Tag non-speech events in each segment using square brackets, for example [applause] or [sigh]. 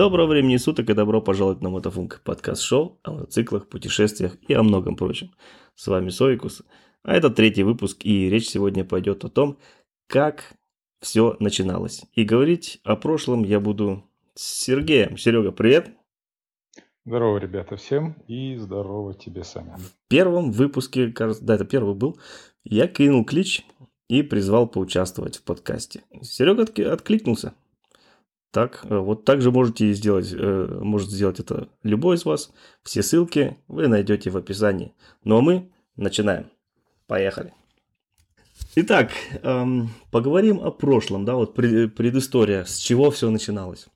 Доброго времени суток и добро пожаловать на Мотофунк, подкаст-шоу о мотоциклах, путешествиях и о многом прочем. С вами Соикус, а это третий выпуск, и речь сегодня пойдет о том, как все начиналось. И говорить о прошлом я буду с Сергеем. Серега, привет! Здорово, ребята, всем и здорово тебе, Саня. В первом выпуске, кажется, да, это первый был, я кинул клич и призвал поучаствовать в подкасте. Серега откликнулся. Так, э, вот так же можете сделать, э, может сделать это любой из вас. Все ссылки вы найдете в описании. Ну а мы начинаем. Поехали. Итак, эм, поговорим о прошлом, да, вот предыстория, с чего все начиналось.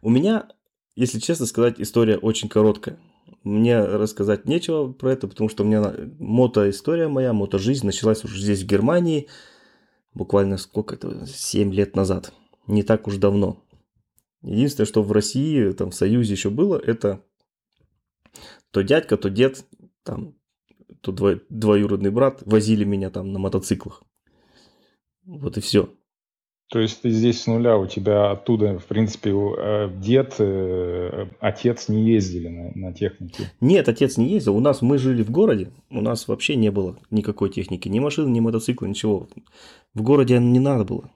У меня, если честно сказать, история очень короткая. Мне рассказать нечего про это, потому что у меня мотоистория моя, мотожизнь началась уже здесь, в Германии, буквально сколько это, 7 лет назад не так уж давно. Единственное, что в России, там в Союзе еще было, это то дядька, то дед, там, то дво, двоюродный брат возили меня там на мотоциклах. Вот и все. То есть ты здесь с нуля, у тебя оттуда, в принципе, э, дед, э, отец не ездили на, на технике? Нет, отец не ездил. У нас мы жили в городе, у нас вообще не было никакой техники, ни машин, ни мотоцикла, ничего. В городе не надо было.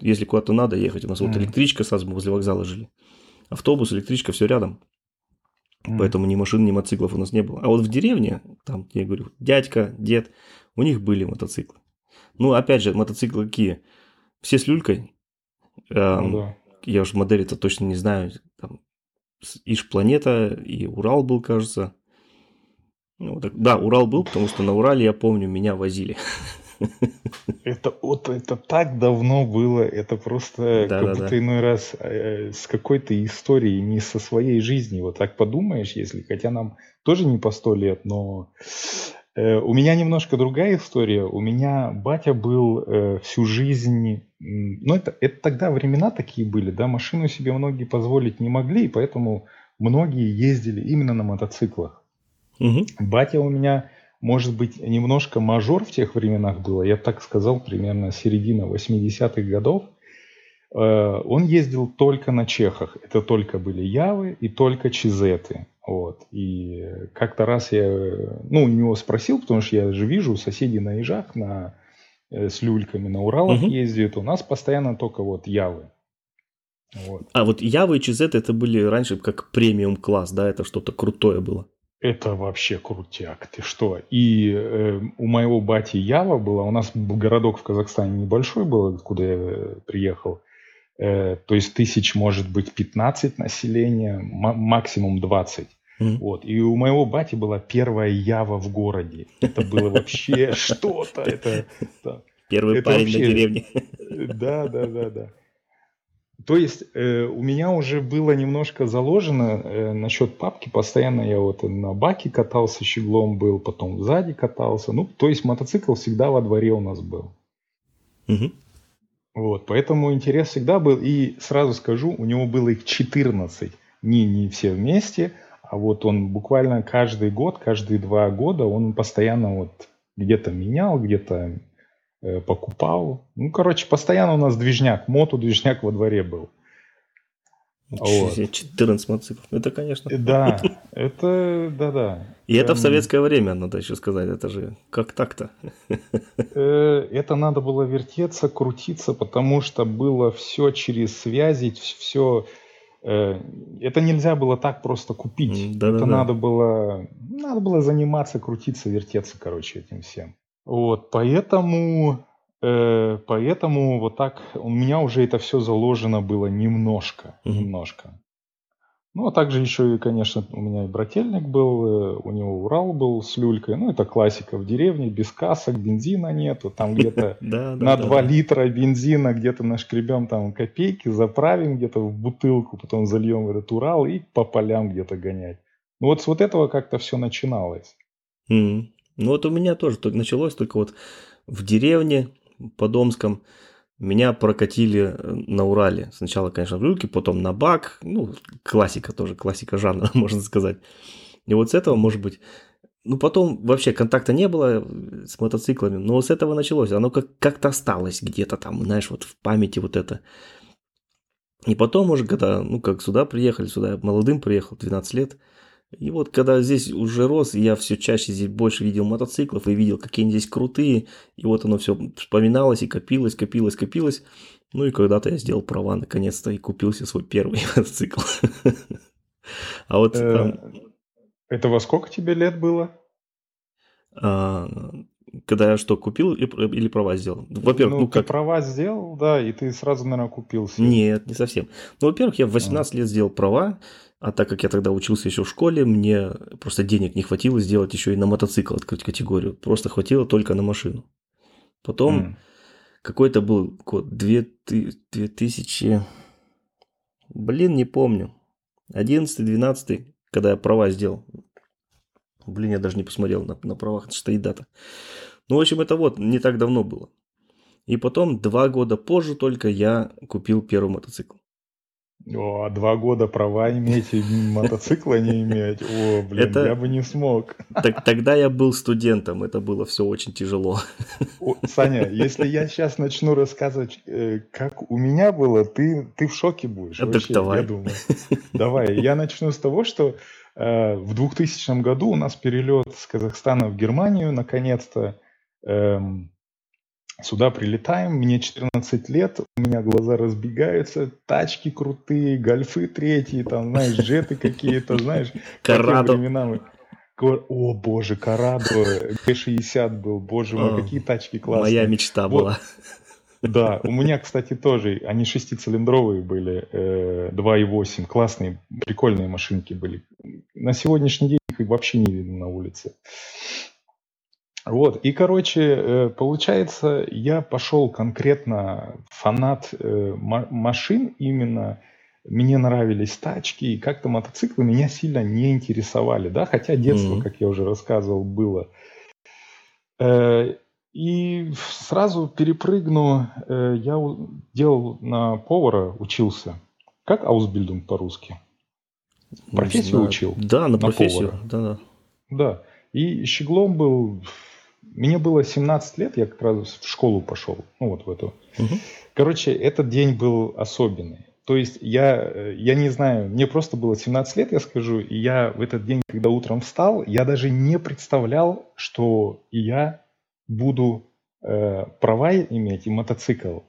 Если куда-то надо ехать, у нас mm. вот электричка сразу возле вокзала жили. Автобус, электричка, все рядом. Mm. Поэтому ни машин, ни мотоциклов у нас не было. А вот в деревне, там, я говорю, дядька, дед, у них были мотоциклы. Ну, опять же, мотоциклы какие? Все с люлькой. Ну, да. Я уж модели-то точно не знаю. Там Иж Планета и Урал был, кажется. Ну, так, да, Урал был, потому что на Урале, я помню, меня возили. [laughs] Это, вот, это так давно было, это просто да, как да, будто да. иной раз э, с какой-то историей, не со своей жизни. Вот так подумаешь, если, хотя нам тоже не по сто лет, но у меня немножко другая история. У меня батя был э, всю жизнь... Ну, это, это тогда времена такие были, да, машину себе многие позволить не могли, и поэтому многие ездили именно на мотоциклах. Угу. Батя у меня, может быть, немножко мажор в тех временах было, я так сказал, примерно середина 80-х годов. Э, он ездил только на чехах. Это только были Явы и только Чизеты. Вот. И как-то раз я ну, у него спросил, потому что я же вижу соседей на Ижах, на, э, с люльками на Уралах угу. ездят. У нас постоянно только вот Явы. Вот. А вот Явы и Чизеты это были раньше как премиум класс, да? Это что-то крутое было. Это вообще крутяк, ты что? И э, у моего бати Ява была, у нас городок в Казахстане небольшой был, откуда я э, приехал. Э, то есть тысяч может быть 15 населения, максимум 20. Mm. Вот. И у моего бати была первая Ява в городе. Это было вообще [laughs] что-то. Это, Первый парень на деревне. [laughs] Да, да, да, да. То есть э, у меня уже было немножко заложено э, насчет папки. Постоянно я вот на баке катался, щеглом был, потом сзади катался. Ну, то есть мотоцикл всегда во дворе у нас был. Угу. Вот, поэтому интерес всегда был. И сразу скажу, у него было их 14. Не, не все вместе, а вот он буквально каждый год, каждые два года он постоянно вот где-то менял, где-то э, покупал. Ну, короче, постоянно у нас движняк, моту движняк во дворе был. Вот. 14 мотоциклов. Это, конечно. Э, да, это, да-да. И это в советское время, надо еще сказать. Это же как так-то? Э, это надо было вертеться, крутиться, потому что было все через связи, все... Э, это нельзя было так просто купить. Да, это да, надо да. было... Надо было заниматься, крутиться, вертеться, короче, этим всем. Вот, поэтому поэтому вот так у меня уже это все заложено было немножко, mm-hmm. немножко. Ну, а также еще и, конечно, у меня и брательник был, э, у него Урал был с люлькой. Ну, это классика в деревне, без касок, бензина нету. Там где-то [laughs] на 2 литра бензина где-то нашкребем там копейки, заправим где-то в бутылку, потом зальем в этот Урал и по полям где-то гонять. Ну, вот с вот этого как-то все начиналось. Ну, вот у меня тоже началось только вот в деревне, Подомском. Меня прокатили э, на Урале. Сначала, конечно, в люльке, потом на бак. Ну, классика тоже, классика жанра, [laughs] можно сказать. И вот с этого, может быть, ну, потом вообще контакта не было э, с мотоциклами, но с этого началось. Оно как- как-то осталось где-то там, знаешь, вот в памяти вот это. И потом уже, когда, ну, как сюда приехали, сюда молодым приехал, 12 лет, и вот когда здесь уже рос, я все чаще здесь больше видел мотоциклов и видел, какие они здесь крутые, и вот оно все вспоминалось и копилось, копилось, копилось. Ну и когда-то я сделал права наконец-то и купил себе свой первый [laughs] мотоцикл. А вот э, Это во сколько тебе лет было? А, когда я что, купил или права сделал? Во-первых, ну, ну как? права сделал, да, и ты сразу, наверное, купил себе. Нет, не совсем. Ну, во-первых, я в 18 а. лет сделал права, а так как я тогда учился еще в школе, мне просто денег не хватило сделать еще и на мотоцикл открыть категорию. Просто хватило только на машину. Потом mm. какой-то был год 2000... Блин, не помню. 11-12, когда я права сделал. Блин, я даже не посмотрел на, на правах, стоит дата. Ну, в общем, это вот не так давно было. И потом, два года позже только я купил первый мотоцикл. О, а два года права иметь и мотоцикла не иметь. О, блин, это... я бы не смог. Так, тогда я был студентом, это было все очень тяжело. О, Саня, если я сейчас начну рассказывать, э, как у меня было, ты, ты в шоке будешь. А вообще, так давай. Я думаю. Давай, я начну с того, что э, в 2000 году у нас перелет с Казахстана в Германию, наконец-то. Эм, Сюда прилетаем, мне 14 лет, у меня глаза разбегаются, тачки крутые, гольфы третьи, там, знаешь, джеты какие-то, знаешь. Корадо. О, боже, Корадо, Г-60 был, боже мой, какие тачки классные. Моя мечта была. Да, у меня, кстати, тоже, они шестицилиндровые были, 2.8, э, классные, прикольные машинки были. На сегодняшний день их вообще не видно на улице. Вот, и, короче, э, получается, я пошел конкретно фанат э, машин именно, мне нравились тачки, и как-то мотоциклы меня сильно не интересовали, да, хотя детство, mm-hmm. как я уже рассказывал, было. Э, и сразу перепрыгну, я делал на повара, учился. Как аусбильдинг по-русски? Профессию учил? Да, на профессию. На да, да. Да. И щеглом был мне было 17 лет, я как раз в школу пошел, ну вот в эту. Угу. Короче, этот день был особенный. То есть я, э, я не знаю, мне просто было 17 лет, я скажу, и я в этот день, когда утром встал, я даже не представлял, что я буду э, права иметь и мотоцикл.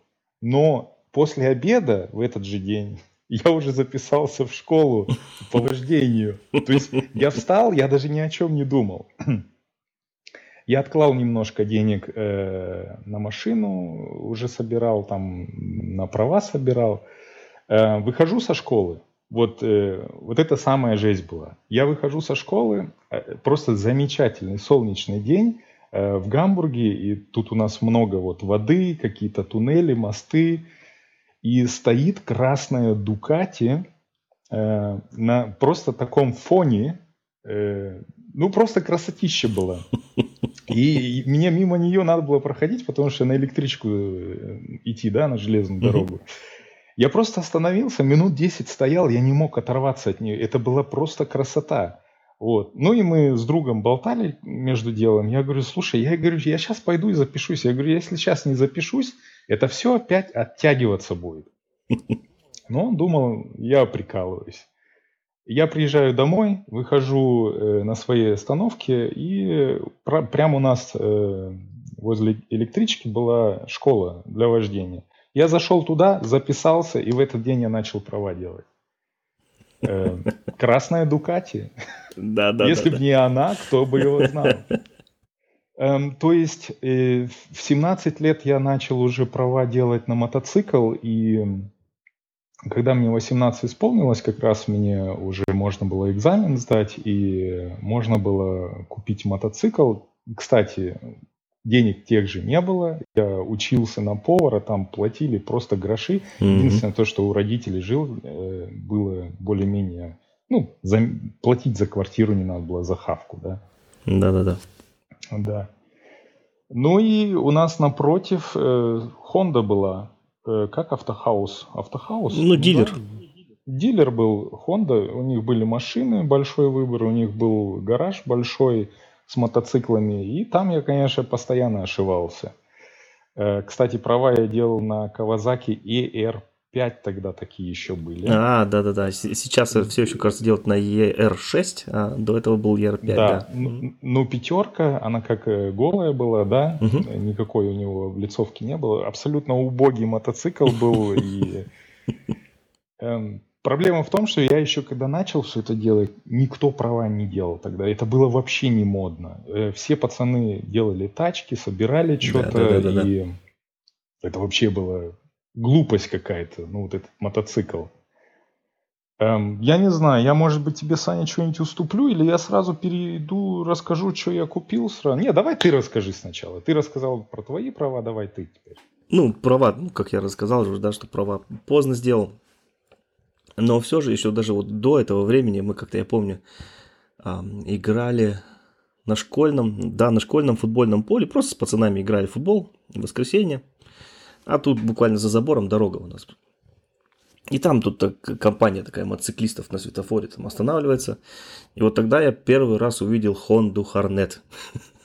Но после обеда в этот же день [laughs] я уже записался в школу по вождению. То есть я встал, я даже ни о чем не думал. [clears throat] Я отклал немножко денег э, на машину, уже собирал, там на права собирал. Э, выхожу со школы. Вот, э, вот это самая жесть была. Я выхожу со школы, э, просто замечательный солнечный день э, в Гамбурге, и тут у нас много вот воды, какие-то туннели, мосты, и стоит красная Дукати э, на просто таком фоне, э, ну просто красотища была. И мне мимо нее надо было проходить, потому что на электричку э, идти, да, на железную дорогу. Я просто остановился, минут 10 стоял, я не мог оторваться от нее. Это была просто красота. Вот. Ну и мы с другом болтали между делом. Я говорю, слушай, я говорю, я сейчас пойду и запишусь. Я говорю, если сейчас не запишусь, это все опять оттягиваться будет. [laughs] Но он думал, я прикалываюсь. Я приезжаю домой, выхожу э, на своей остановке, и пр- прямо у нас э, возле электрички была школа для вождения. Я зашел туда, записался, и в этот день я начал права делать. Э, красная Дукати. Да, да. Если бы не она, кто бы его знал. Эм, то есть в 17 лет я начал уже права делать на мотоцикл, и когда мне 18 исполнилось, как раз мне уже можно было экзамен сдать, и можно было купить мотоцикл. Кстати, денег тех же не было. Я учился на повара, там платили просто гроши. Mm-hmm. Единственное то, что у родителей жил, э, было более-менее... Ну, за, платить за квартиру не надо было, за хавку, да. Да-да-да. Да. Ну и у нас напротив э, Honda была. Э, как Автохаус? Автохаус? Ну, дилер. Да? Дилер был Honda, у них были машины, большой выбор, у них был гараж большой с мотоциклами, и там я, конечно, постоянно ошивался. Э, кстати, права я делал на Kawasaki ER5 ER5 тогда такие еще были. А, да-да-да. Сейчас все еще, кажется, делают на ER6, а до этого был ER5, да. да. Ну, пятерка, она как э, голая была, да, угу. никакой у него в лицовке не было. Абсолютно убогий мотоцикл был, [laughs] и эм, Проблема в том, что я еще когда начал все это делать, никто права не делал тогда. Это было вообще не модно. Э, все пацаны делали тачки, собирали что-то, да, да, да, и это вообще было глупость какая-то, ну вот этот мотоцикл. Эм, я не знаю, я, может быть, тебе, Саня, что-нибудь уступлю, или я сразу перейду, расскажу, что я купил сразу. Не, давай ты расскажи сначала. Ты рассказал про твои права, давай ты теперь. Ну, права, ну, как я рассказал уже, да, что права поздно сделал. Но все же еще даже вот до этого времени мы как-то, я помню, играли на школьном, да, на школьном футбольном поле, просто с пацанами играли в футбол в воскресенье. А тут буквально за забором дорога у нас. И там тут так, компания такая мотоциклистов на светофоре там останавливается. И вот тогда я первый раз увидел Honda Hornet.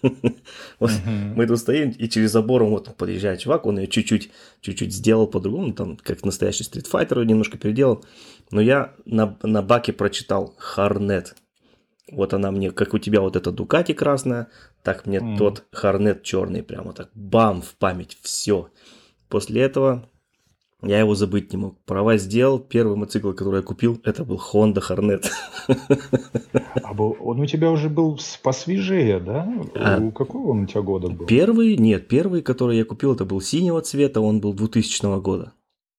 [laughs] Вот uh-huh. Мы тут стоим, и через забором вот подъезжает чувак, он ее чуть-чуть, чуть-чуть сделал по-другому, там, как настоящий стритфайтер немножко переделал. Но я на, на баке прочитал Харнет. Вот она мне, как у тебя вот эта Дукати красная, так мне тот Харнет черный прямо так бам в память, все. После этого я его забыть не мог. Права сделал. Первый мотоцикл, который я купил, это был Honda Hornet. [laughs] А был, он у тебя уже был посвежее, да? А, у какого он у тебя года был? Первый, нет, первый, который я купил, это был синего цвета, он был 2000 года.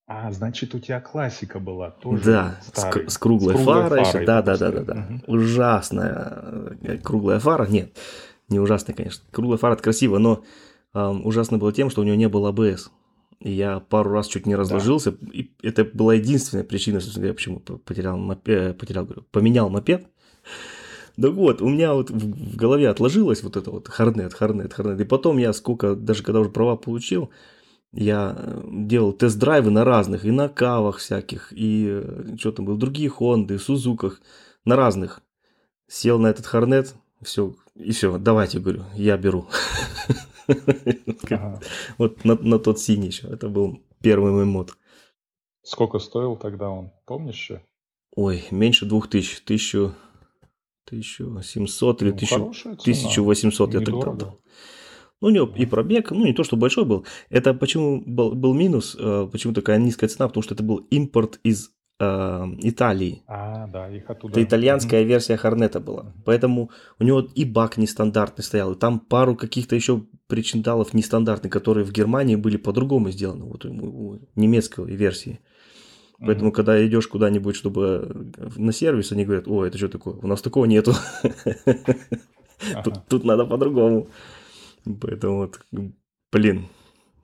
А, значит, у тебя классика была тоже. Да, старый, с, с круглой, с круглой фарой. фарой да, да, да, да, да. Угу. Ужасная э, круглая фара. Нет, не ужасная, конечно. Круглая фара это красиво, но э, ужасно было тем, что у него не было АБС. Я пару раз чуть не разложился. Да. И это была единственная причина, собственно говоря, почему потерял, мопед, потерял говорю, поменял мопед. Да вот, у меня вот в голове отложилось вот это вот Харнет, Харнет, Харнет. И потом я сколько, даже когда уже права получил, я э, делал тест-драйвы на разных, и на кавах всяких, и э, что там было, другие Хонды, Сузуках, на разных. Сел на этот Харнет, все, и все, давайте, говорю, я беру. [laughs] [laughs] Вот на, на тот синий еще. Это был первый мой мод. Сколько стоил тогда он? Помнишь еще? Ой, меньше двух тысяч. Тысячу... 1700 или ну, 1800 я тогда дал. Ну, у него и пробег, ну, не то, что большой был. Это почему был, был минус, э, почему такая низкая цена, потому что это был импорт из э, Италии. А, да, их оттуда. Это итальянская mm-hmm. версия Хорнета была. Поэтому у него и бак нестандартный стоял, и там пару каких-то еще причиндалов нестандартных, которые в Германии были по-другому сделаны, вот у, у немецкой версии. Поэтому, mm-hmm. когда идешь куда-нибудь, чтобы на сервис, они говорят, о, это что такое? У нас такого нету. Тут надо по-другому. Поэтому вот, блин.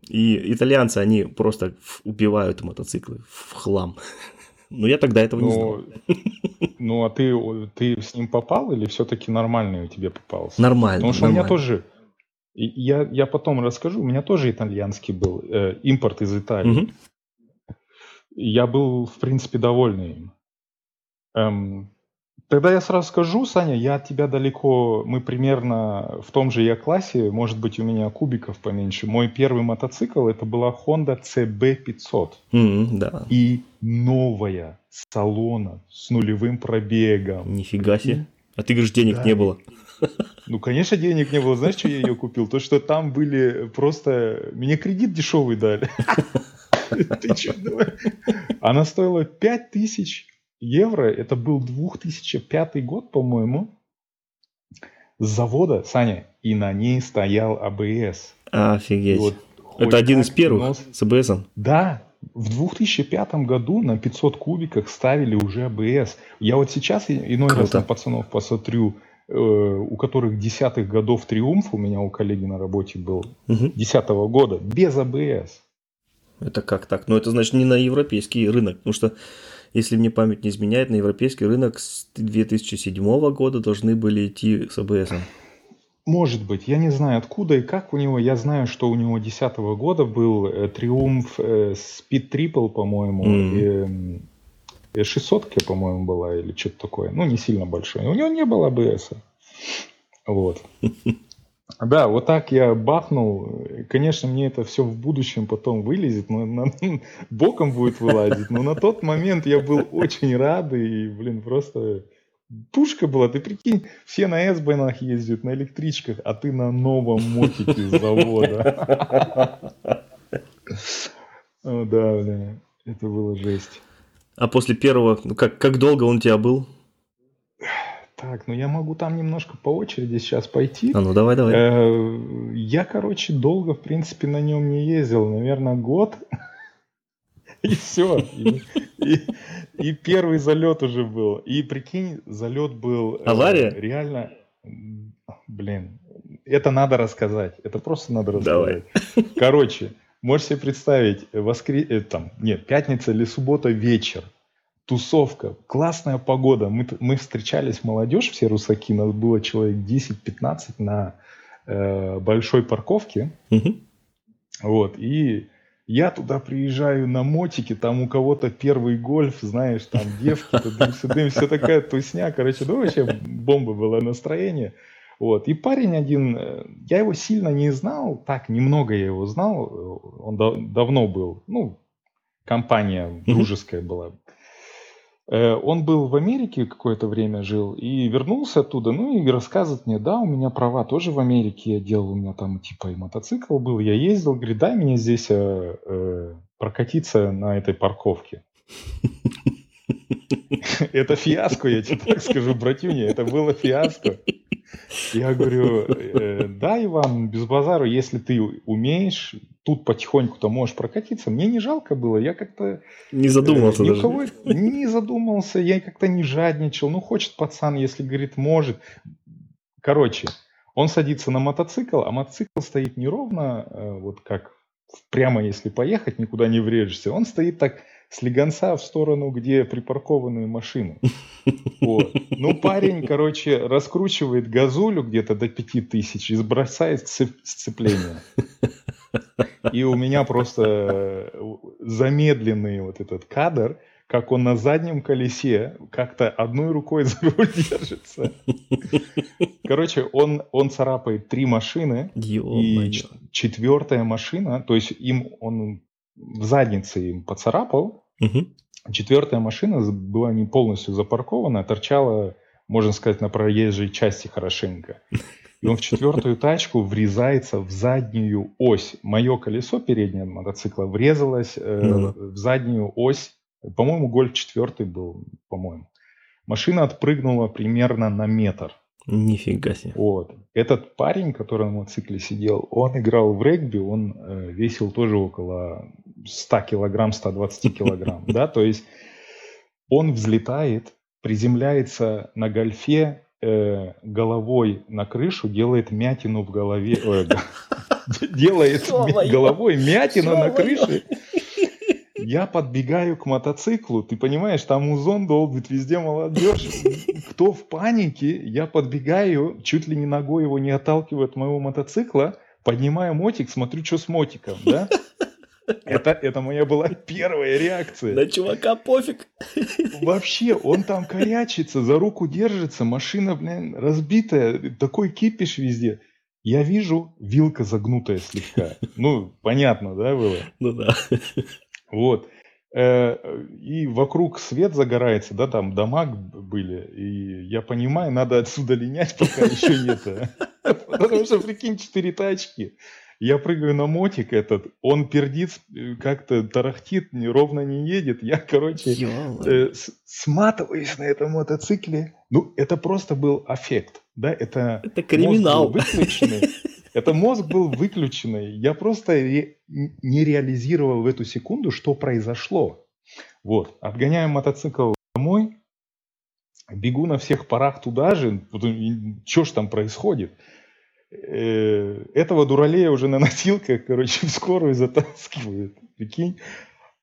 И итальянцы, они просто убивают мотоциклы в хлам. Но я тогда этого не знал. Ну, а ты, ты с ним попал или все-таки нормальный у тебя попался? Нормально. Потому что нормально. у меня тоже... Я, я потом расскажу, у меня тоже итальянский был, э, импорт из Италии. Угу. Я был, в принципе, довольный им. Эм, Тогда я сразу скажу, Саня, я от тебя далеко, мы примерно в том же я классе, может быть, у меня кубиков поменьше. Мой первый мотоцикл это была Honda CB500. Mm, да. И новая, салона, с нулевым пробегом. Нифига себе. А ты говоришь, денег да. не было. Ну, конечно, денег не было. Знаешь, что я ее купил? То, что там были просто... Мне кредит дешевый дали. [laughs] Ты что, давай? Она стоила 5000 евро, это был 2005 год, по-моему, с завода, Саня, и на ней стоял АБС. Офигеть. Вот, это один из первых нос... с АБС? Да, в 2005 году на 500 кубиках ставили уже АБС. Я вот сейчас иной Круто. раз на пацанов посмотрю, э, у которых десятых годов триумф, у меня у коллеги на работе был, десятого угу. года, без АБС. Это как так? Ну, это значит не на европейский рынок, потому что если мне память не изменяет, на европейский рынок с 2007 года должны были идти с АБС. Может быть, я не знаю откуда и как у него. Я знаю, что у него 2010 года был э, Триумф э, Speed Triple, по-моему, mm. и, 600 э, по-моему, была или что-то такое. Ну, не сильно большой. У него не было АБС. Вот. [laughs] Да, вот так я бахнул. Конечно, мне это все в будущем потом вылезет, но на, [laughs] боком будет вылазить. Но на тот момент я был очень рад и, блин, просто пушка была. Ты прикинь, все на S-байнах ездят, на электричках, а ты на новом мотике с завода. [laughs] Да, бля, это было жесть. А после первого, ну как, как долго он у тебя был? Так, ну я могу там немножко по очереди сейчас пойти. А ну давай, давай. Э, я, короче, долго, в принципе, на нем не ездил, наверное, год. И все. И, и, и первый залет уже был. И прикинь, залет был... Э, Авария? Э, реально... Блин, это надо рассказать. Это просто надо рассказать. Давай. Короче, можешь себе представить, воскрес... Э, там, нет, пятница или суббота вечер тусовка, классная погода. Мы, мы встречались, молодежь, все русаки, нас было человек 10-15 на э, большой парковке. Угу. Вот, и я туда приезжаю на мотике, там у кого-то первый гольф, знаешь, там девки, дым, все такая тусня. Короче, ну вообще бомба было настроение. Вот. И парень один, э, я его сильно не знал, так, немного я его знал, он да, давно был, ну, компания дружеская была. Э, он был в Америке какое-то время жил и вернулся оттуда, ну и рассказывает мне, да, у меня права тоже в Америке я делал, у меня там типа и мотоцикл был, я ездил, говорит, дай мне здесь э, э, прокатиться на этой парковке. [laughs] Это фиаско, я тебе так скажу, братюня, это было фиаско. Я говорю, э, да, Иван, без базару, если ты умеешь, тут потихоньку-то можешь прокатиться. Мне не жалко было, я как-то... Не задумался э, даже. Не задумался, я как-то не жадничал. Ну, хочет пацан, если говорит, может. Короче, он садится на мотоцикл, а мотоцикл стоит неровно, э, вот как прямо если поехать, никуда не врежешься. Он стоит так слегонца в сторону, где припаркованные машины. Вот. Ну, парень, короче, раскручивает газулю где-то до 5000 и сбросает сцепление. И у меня просто э, замедленный вот этот кадр, как он на заднем колесе как-то одной рукой [laughs] за руль держится. Короче, он, он царапает три машины, и четвертая машина, то есть им он в заднице им поцарапал. Угу. Четвертая машина была не полностью запаркована, торчала, можно сказать, на проезжей части хорошенько. И он в четвертую тачку врезается в заднюю ось. Мое колесо переднее мотоцикла врезалось э, ну, да. в заднюю ось. По-моему, гольф четвертый был, по-моему. Машина отпрыгнула примерно на метр. Нифига себе. Вот. Этот парень, который на мотоцикле сидел, он играл в регби, он э, весил тоже около 100 килограмм, 120 килограмм, [laughs] да, то есть он взлетает, приземляется на гольфе э, головой на крышу, делает мятину в голове, делает головой мятину на крыше, я подбегаю к мотоциклу, ты понимаешь, там узон долбит, везде молодежь. Кто в панике, я подбегаю, чуть ли не ногой его не отталкиваю от моего мотоцикла, поднимаю мотик, смотрю, что с мотиком, да? Это, это моя была первая реакция. На чувака пофиг. Вообще, он там корячится, за руку держится, машина, блин, разбитая, такой кипиш везде. Я вижу, вилка загнутая слегка. Ну, понятно, да, было? Ну да. Вот. Э, и вокруг свет загорается, да, там дома были. И я понимаю, надо отсюда линять, пока еще нет. Потому что, прикинь, четыре тачки. Я прыгаю на мотик этот, он пердит, э, как-то тарахтит, ровно не едет. Я, короче, э, сматываюсь на этом мотоцикле. Ну, это просто был аффект, да, это... Это криминал. выключенный. Это мозг был выключенный. Я просто ре- не реализировал в эту секунду, что произошло. Вот. Отгоняем мотоцикл домой, бегу на всех парах туда же. Что ж там происходит? Э, этого дуралея уже на носилках, короче, в скорую затаскивают. Прикинь.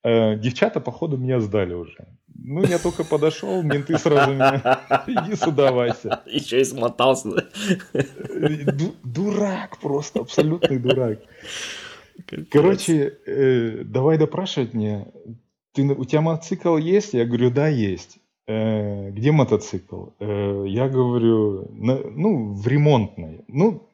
Э, девчата, походу, меня сдали уже. Ну, я только подошел, менты сразу меня... [laughs] Иди сюда, Вася. Еще и смотался. Дурак просто, абсолютный дурак. Короче, э, давай допрашивать мне. Ты, у тебя мотоцикл есть? Я говорю, да, есть. Э, где мотоцикл? Э, я говорю, на, ну, в ремонтной. Ну,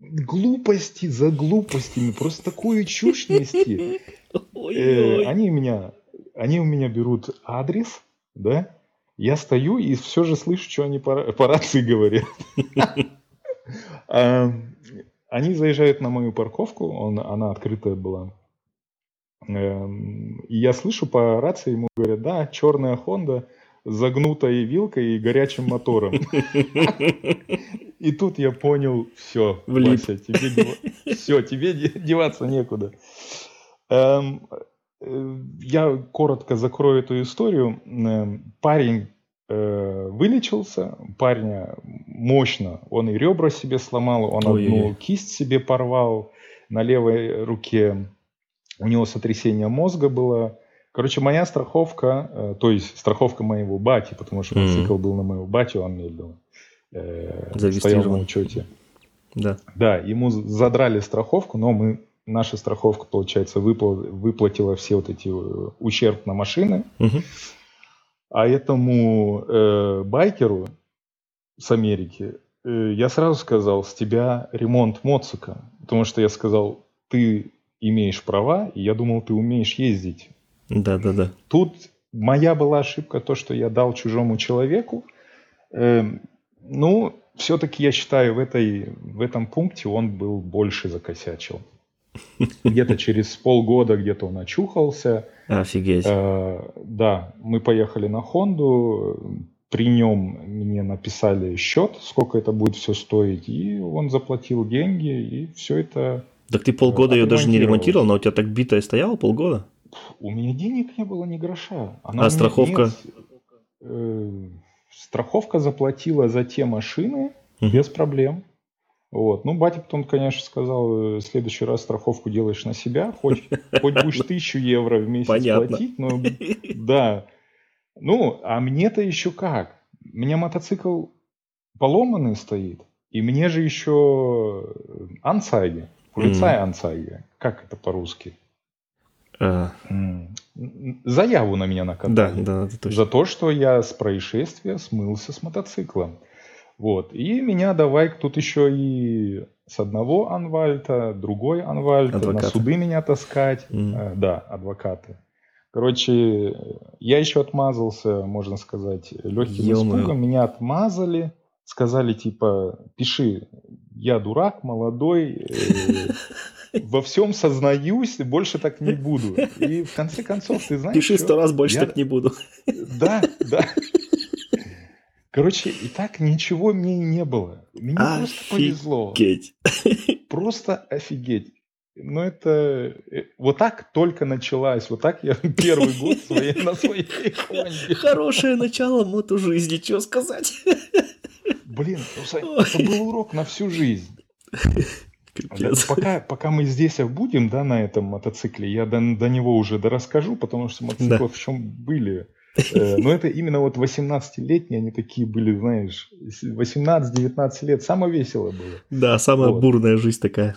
глупости за глупостями, просто такую чушь нести. Э, они меня, они у меня берут адрес, да, я стою и все же слышу, что они по, по рации говорят. [laughs] А, они заезжают на мою парковку, он, она открытая была. Эм, и я слышу по рации, ему говорят, да, черная Honda, загнутой вилкой и горячим мотором. И тут я понял, все, Вася, тебе все, тебе деваться некуда. Эм, э, я коротко закрою эту историю. Эм, парень э, вылечился, парня мощно. Он и ребра себе сломал, он Ой-ой-ой. одну кисть себе порвал на левой руке. У него сотрясение мозга было. Короче, моя страховка, э, то есть страховка моего бати, потому что мотоцикл mm-hmm. был на моего батю, он мне был, э, стоял на учете. Да. Да, ему задрали страховку, но мы, наша страховка, получается, выпла- выплатила все вот эти э, ущерб на машины. Mm-hmm. А этому э, байкеру с Америки э, я сразу сказал, с тебя ремонт моцика. Потому что я сказал, ты имеешь права, и я думал, ты умеешь ездить. Да, да, да. Тут моя была ошибка то, что я дал чужому человеку. Э, ну, все-таки я считаю, в, этой, в этом пункте он был больше закосячил. Где-то [laughs] через полгода где-то он очухался. Офигеть. Э, да, мы поехали на Хонду. При нем мне написали счет, сколько это будет все стоить, и он заплатил деньги, и все это. Так ты полгода ее даже не ремонтировал, но у тебя так битая стояла полгода? У меня денег не было ни гроша. Она а страховка? Нет, э, страховка заплатила за те машины угу. без проблем. Вот. Ну, батя потом, конечно, сказал, в следующий раз страховку делаешь на себя, хоть, [laughs] хоть будешь тысячу евро в месяц Понятно. платить, но да. Ну, а мне-то еще как? У меня мотоцикл поломанный стоит, и мне же еще ансайги, полицай ансайги. Как это по-русски? А... Заяву на меня накатали. Да, да, это точно. За то, что я с происшествия смылся с мотоциклом. Вот. И меня давай тут еще и с одного анвальта, другой анвальт, адвокаты. на суды меня таскать. Mm. Э, да, адвокаты. Короче, я еще отмазался, можно сказать, легким ё испугом. Меня отмазали, сказали типа, пиши, я дурак, молодой, э, во всем сознаюсь, больше так не буду. И в конце концов, ты знаешь... Пиши сто раз, больше я... так не буду. Да, да. Короче, и так ничего мне не было. Мне офигеть. просто повезло. Просто офигеть. Но это э, вот так только началась. Вот так я [laughs] первый год своей, на своей. [laughs] Хорошее начало мото жизни, что сказать. Блин, это был урок на всю жизнь. Пока, пока мы здесь будем, да, на этом мотоцикле, я до, до него уже дорасскажу, потому что мотоциклы да. в чем были. Э, но это именно вот 18-летние, они такие были, знаешь, 18-19 лет, самое весело было. Да, самая вот. бурная жизнь такая.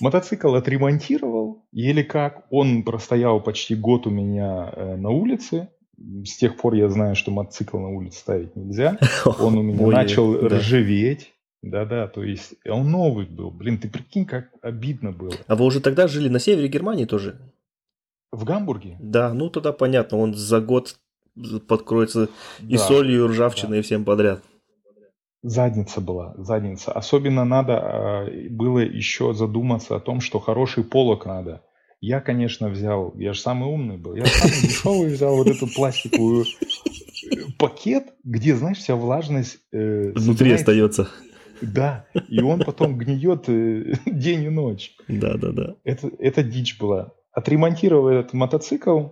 Мотоцикл отремонтировал, еле как. Он простоял почти год у меня э, на улице. С тех пор я знаю, что мотоцикл на улице ставить нельзя. [laughs] Он у меня начал да. ржаветь. Да-да, то есть он новый был. Блин, ты прикинь, как обидно было. А вы уже тогда жили на севере Германии тоже? В Гамбурге? Да, ну тогда понятно, он за год подкроется да, и солью, и ржавчиной, да. и всем подряд. Задница была, задница. Особенно надо а, было еще задуматься о том, что хороший полок надо. Я, конечно, взял, я же самый умный был, я самый дешевый взял вот эту пластиковую э, пакет, где, знаешь, вся влажность... Э, Внутри остается. Да, и он потом гниет э, день и ночь. Да, да, да. Это, это дичь была. Отремонтировал этот мотоцикл,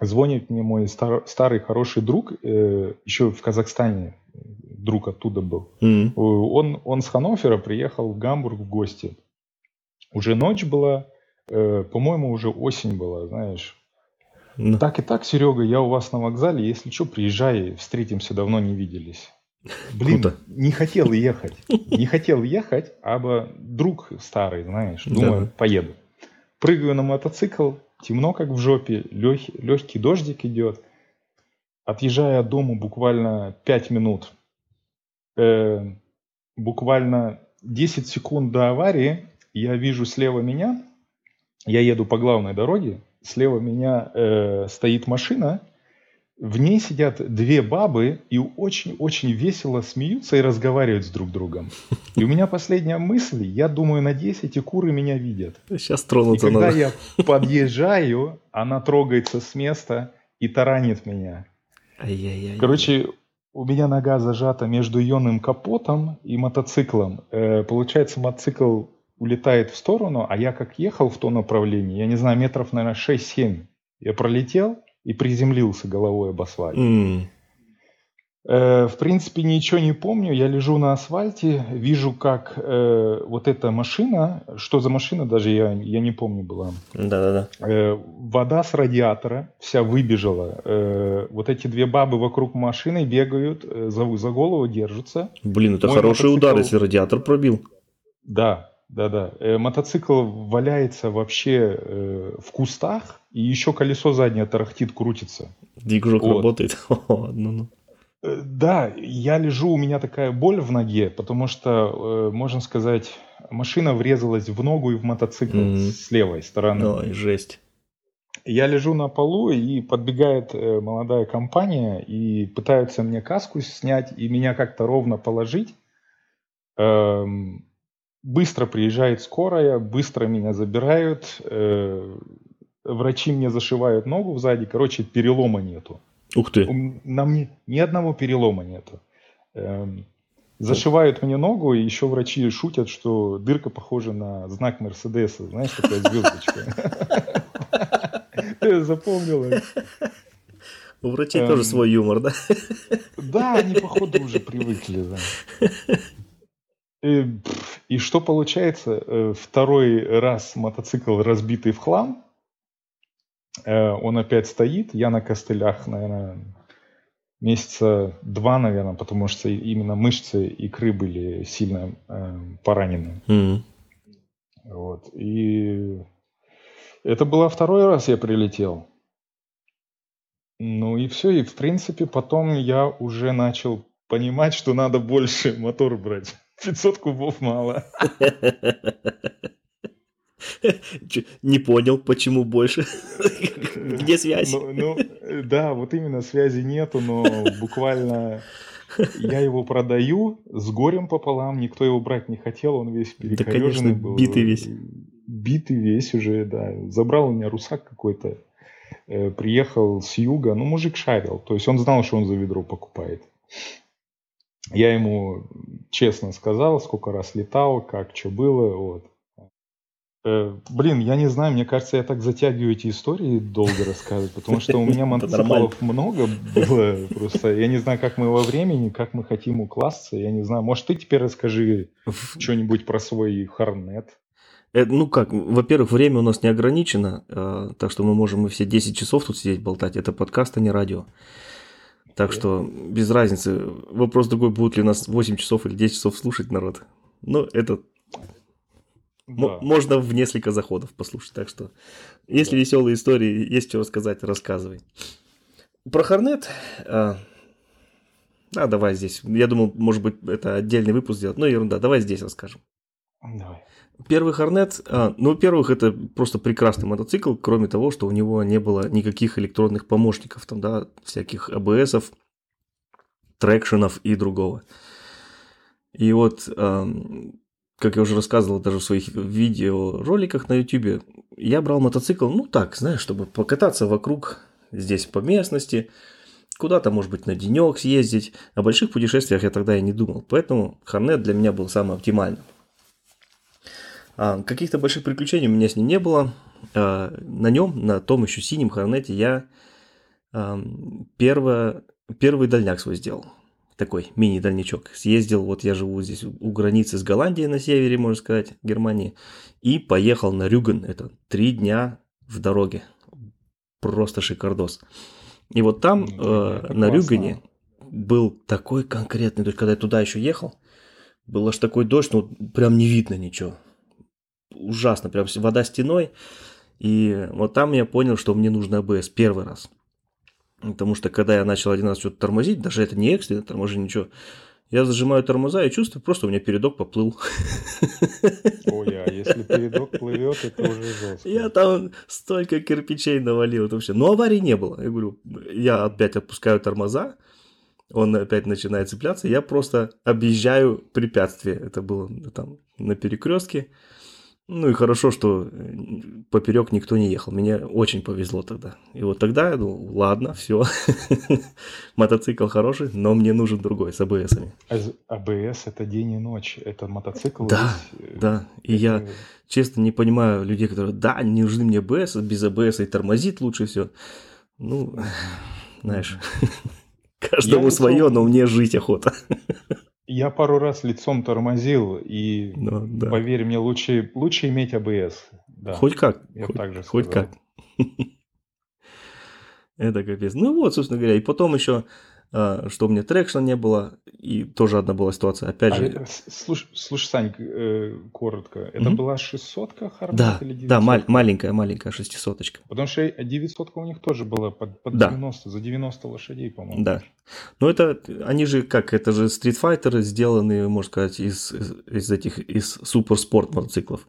звонит мне мой стар, старый хороший друг, э, еще в Казахстане, друг оттуда был. Mm-hmm. Он, он с Ханофера приехал в Гамбург в гости. Уже ночь была, э, по-моему, уже осень была, знаешь. Mm-hmm. Так и так, Серега, я у вас на вокзале, если что, приезжай, встретимся, давно не виделись. [laughs] Блин, Круто. не хотел [laughs] ехать. Не хотел ехать, а бы друг старый, знаешь, думаю, да. поеду. Прыгаю на мотоцикл, темно как в жопе, лег, легкий дождик идет. Отъезжая от дома буквально 5 минут. Э, буквально 10 секунд до аварии я вижу слева меня, я еду по главной дороге, слева меня э, стоит машина, в ней сидят две бабы и очень-очень весело смеются и разговаривают с друг другом. И у меня последняя мысль, я думаю, надеюсь, эти куры меня видят. Сейчас тронутся. И когда надо. я подъезжаю, она трогается с места и таранит меня. Ай-яй-яй. Короче, у меня нога зажата между ионным капотом и мотоциклом. Э, получается, мотоцикл улетает в сторону, а я как ехал в то направление, я не знаю, метров, наверное, 6-7. Я пролетел и приземлился головой об асфальт. Mm. Э, в принципе, ничего не помню. Я лежу на асфальте, вижу, как э, вот эта машина, что за машина, даже я, я не помню была. Да-да-да. Э, вода с радиатора вся выбежала. Э, вот эти две бабы вокруг машины бегают, э, за, за голову держатся. Блин, это Мой хороший мотоцикл... удар, если радиатор пробил. Да, да-да. Э, мотоцикл валяется вообще э, в кустах, и еще колесо заднее тарахтит, крутится. Движок вот. работает. [laughs] ну. Э, да, я лежу, у меня такая боль в ноге, потому что, э, можно сказать, машина врезалась в ногу и в мотоцикл mm-hmm. с левой стороны. Ой, жесть. Я лежу на полу, и подбегает э, молодая компания, и пытаются мне каску снять, и меня как-то ровно положить. Эм, быстро приезжает скорая, быстро меня забирают, э, врачи мне зашивают ногу сзади, короче, перелома нету. Ух ты. На мне ни одного перелома нету. Эм, зашивают мне ногу, и еще врачи шутят, что дырка похожа на знак Мерседеса. Знаешь, такая звездочка. Ты запомнила? У врачей тоже эм, свой юмор, да? Да, они, походу, уже привыкли, да. И, и что получается? Э, второй раз мотоцикл разбитый в хлам, Э, он опять стоит, я на костылях, наверное, месяца два, наверное, потому что именно мышцы икры были сильно э, поранены. Mm-hmm. Вот. И это было второй раз я прилетел. Ну и все, и в принципе потом я уже начал понимать, что надо больше мотор брать. 500 кубов мало. Не понял, почему больше. [laughs] Где связь? Ну, ну, да, вот именно связи нету, но буквально я его продаю с горем пополам, никто его брать не хотел, он весь перекореженный да, был. битый весь. Битый весь уже, да. Забрал у меня русак какой-то, э, приехал с юга, ну, мужик шарил, то есть он знал, что он за ведро покупает. Я ему честно сказал, сколько раз летал, как, что было, вот. Э, блин, я не знаю, мне кажется, я так затягиваю эти истории долго рассказывать, потому что у меня мотоциклов много было. Просто я не знаю, как мы во времени, как мы хотим укласться. Я не знаю. Может, ты теперь расскажи что-нибудь про свой Харнет? Э, ну как, во-первых, время у нас не ограничено, э, так что мы можем и все 10 часов тут сидеть болтать. Это подкаст, а не радио. Так что без разницы. Вопрос другой, будут ли нас 8 часов или 10 часов слушать народ. Но это да. Можно в несколько заходов послушать. Так что, если да. веселые истории, есть что рассказать, рассказывай. Про Хорнет. А, а, давай здесь. Я думал, может быть, это отдельный выпуск сделать. Но ерунда, давай здесь расскажем. Давай. Первый Хорнет, а, ну, во-первых, это просто прекрасный мотоцикл, кроме того, что у него не было никаких электронных помощников, там, да, всяких АБСов, трекшенов и другого. И вот как я уже рассказывал даже в своих видеороликах на YouTube, я брал мотоцикл, ну так, знаешь, чтобы покататься вокруг здесь по местности, куда-то, может быть, на денек съездить. О больших путешествиях я тогда и не думал, поэтому Хорнет для меня был самый оптимальный. А, каких-то больших приключений у меня с ним не было. А, на нем, на том еще синем Хорнете, я первое, первый дальняк свой сделал такой мини-дальничок. Съездил, вот я живу здесь у границы с Голландией на севере, можно сказать, Германии, и поехал на Рюген. Это три дня в дороге. Просто шикардос. И вот там, э, на Рюгене, был такой конкретный, то есть когда я туда еще ехал, был аж такой дождь, ну прям не видно ничего. Ужасно, прям вода стеной. И вот там я понял, что мне нужно АБС первый раз. Потому что когда я начал один раз что-то тормозить, даже это не экстренно торможение, ничего, Я зажимаю тормоза и чувствую, просто у меня передок поплыл. Ой, а если передок плывет, это уже жестко. Я там столько кирпичей навалил вообще. Но аварии не было. Я говорю, я опять отпускаю тормоза, он опять начинает цепляться, я просто объезжаю препятствие. Это было там на перекрестке. Ну и хорошо, что э, поперек никто не ехал. Мне очень повезло тогда. И вот тогда я думал, ладно, все. [laughs] Мотоцикл хороший, но мне нужен другой с АБСами. АБС это день и ночь. Это мотоцикл. Да, весь... Э, да. И это... я честно не понимаю людей, которые, да, не нужны мне АБС, без АБС и тормозит лучше все. Ну, знаешь, [laughs] каждому свое, но мне жить охота. [laughs] Я пару раз лицом тормозил, и ну, да. поверь мне, лучше, лучше иметь АБС. Да. Хоть как. Я хоть, также хоть как. [laughs] Это капец. Ну вот, собственно говоря. И потом еще что у меня трекшна не было, и тоже одна была ситуация. Опять а, же... Слушай, слушай Сань, э, коротко, это угу. была 600-ка Хармат да, или 900 Да, мал- маленькая, маленькая 600-очка. Потому что 900-ка у них тоже была под, под да. 90, за 90 лошадей, по-моему. Да. Но это, они же как, это же стритфайтеры, сделанные, можно сказать, из, из, из этих, из суперспорт мотоциклов.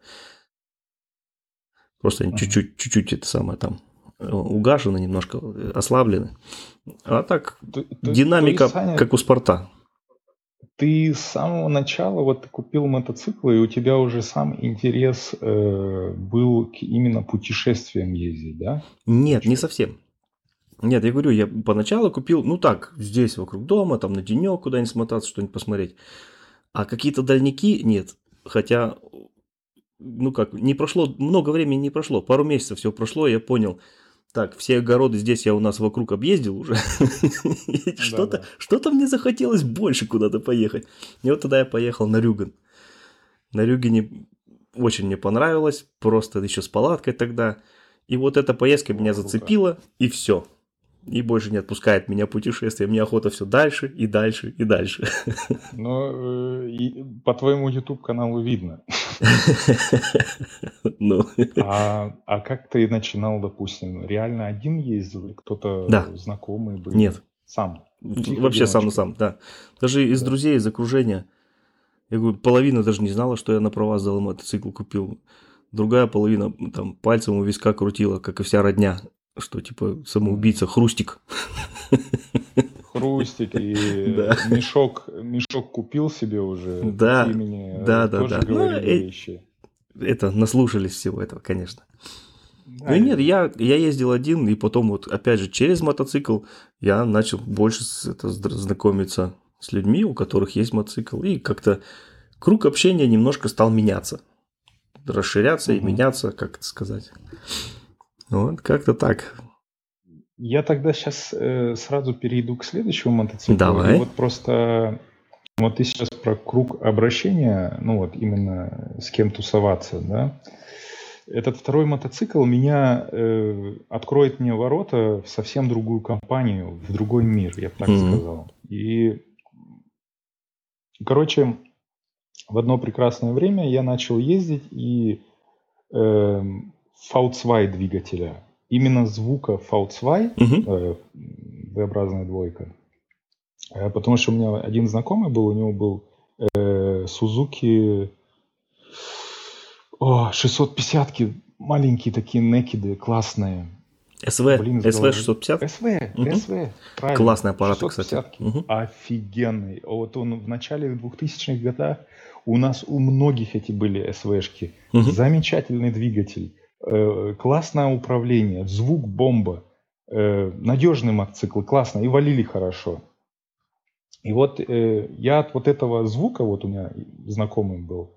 Просто они uh-huh. чуть-чуть, чуть-чуть это самое там угашены, немножко ослаблены. А так, то, динамика, то Саня, как у спорта. Ты с самого начала вот ты купил мотоцикл, и у тебя уже сам интерес э, был к именно путешествиям ездить, да? Нет, Что? не совсем. Нет, я говорю, я поначалу купил, ну так, здесь вокруг дома, там на денек куда-нибудь смотаться, что-нибудь посмотреть. А какие-то дальники нет. Хотя, ну как, не прошло, много времени не прошло, пару месяцев все прошло, я понял, так, все огороды здесь я у нас вокруг объездил уже. [laughs] Что-то что мне захотелось больше куда-то поехать. И вот тогда я поехал на Рюген. На Рюгене очень мне понравилось, просто еще с палаткой тогда. И вот эта поездка меня зацепила, и все и больше не отпускает меня путешествие. Мне охота все дальше и дальше и дальше. Э, и по твоему YouTube каналу видно. [laughs] Ну. А, а как ты начинал, допустим, реально один ездил, или кто-то да. знакомый был? Нет. Сам? Вообще сам на сам, да. Даже из да. друзей, из окружения. Я говорю, половина даже не знала, что я на права сдал мотоцикл купил. Другая половина там пальцем у виска крутила, как и вся родня что типа самоубийца Хрустик. Хрустик и [laughs] да. мешок, мешок купил себе уже. Да, имени, да, да, да. Ну, э, это наслушались всего этого, конечно. Да, ну нет, я, я ездил один, и потом вот опять же через мотоцикл я начал больше это, знакомиться с людьми, у которых есть мотоцикл, и как-то круг общения немножко стал меняться, расширяться угу. и меняться, как это сказать. Вот как-то так. Я тогда сейчас э, сразу перейду к следующему мотоциклу. Давай. И вот просто вот ты сейчас про круг обращения, ну вот именно с кем тусоваться, да. Этот второй мотоцикл меня э, откроет мне ворота в совсем другую компанию, в другой мир, я бы так mm-hmm. сказал. И, короче, в одно прекрасное время я начал ездить и э, V2 двигателя. Именно звука V2, угу. э, V-образная двойка. Э, потому что у меня один знакомый был, у него был э, Suzuki о, 650-ки, маленькие такие некиды, классные. СВ, Блин, СВ 650? СВ, угу. СВ, правильно. Классный аппарат, кстати. Угу. Офигенный. Вот он в начале 2000-х годах, у нас у многих эти были СВшки. Угу. Замечательный двигатель. Э, классное управление, звук бомба, э, надежный мотоцикл, классно, и валили хорошо. И вот э, я от вот этого звука, вот у меня знакомый был,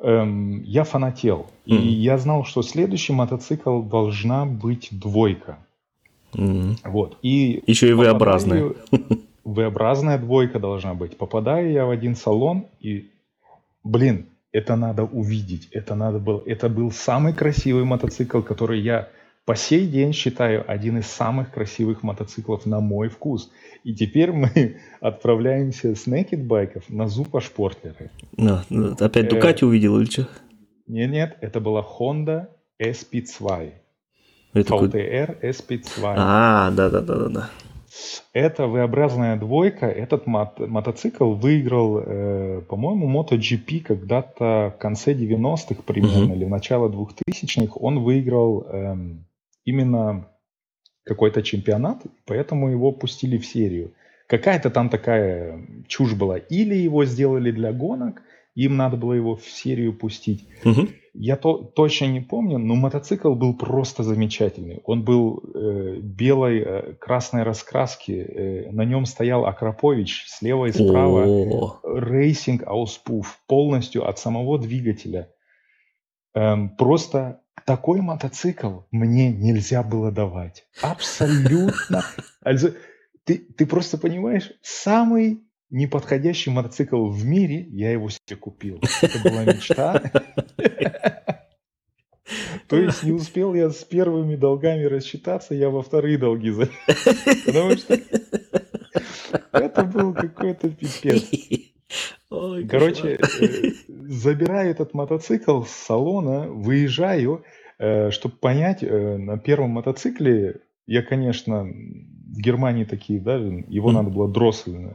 эм, я фанател. Mm-hmm. И я знал, что следующий мотоцикл должна быть двойка. Mm-hmm. Вот. И Еще и V-образная. [laughs] V-образная двойка должна быть. Попадаю я в один салон, и, блин, это надо увидеть, это надо было, это был самый красивый мотоцикл, который я по сей день считаю один из самых красивых мотоциклов на мой вкус. И теперь мы [laughs] отправляемся с Naked байков на Зупа Шпортлеры. Ну, опять Дукати э, увидел или что? Нет, нет, это была Honda SP2. VTR SP2. А, да, да, да, да, да. Это V-образная двойка. Этот мот- мотоцикл выиграл, э, по-моему, MotoGP когда-то в конце 90-х примерно, угу. или в начало 2000-х. Он выиграл э, именно какой-то чемпионат, поэтому его пустили в серию. Какая-то там такая чушь была. Или его сделали для гонок, им надо было его в серию пустить. Угу. Я то, точно не помню, но мотоцикл был просто замечательный. Он был э, белой, э, красной раскраски. Э, на нем стоял Акропович слева и справа. Racing Auspuff полностью от самого двигателя. Эм, просто такой мотоцикл мне нельзя было давать. Абсолютно. [laughs] Ты, ты просто понимаешь, самый неподходящий мотоцикл в мире, я его себе купил. Это была мечта. То есть не успел я с первыми долгами рассчитаться, я во вторые долги залез. Потому что это был какой-то пипец. Короче, э, забираю этот мотоцикл с салона, выезжаю, э, чтобы понять, э, на первом мотоцикле я, конечно, Германии такие, да, его mm. надо было дроссельно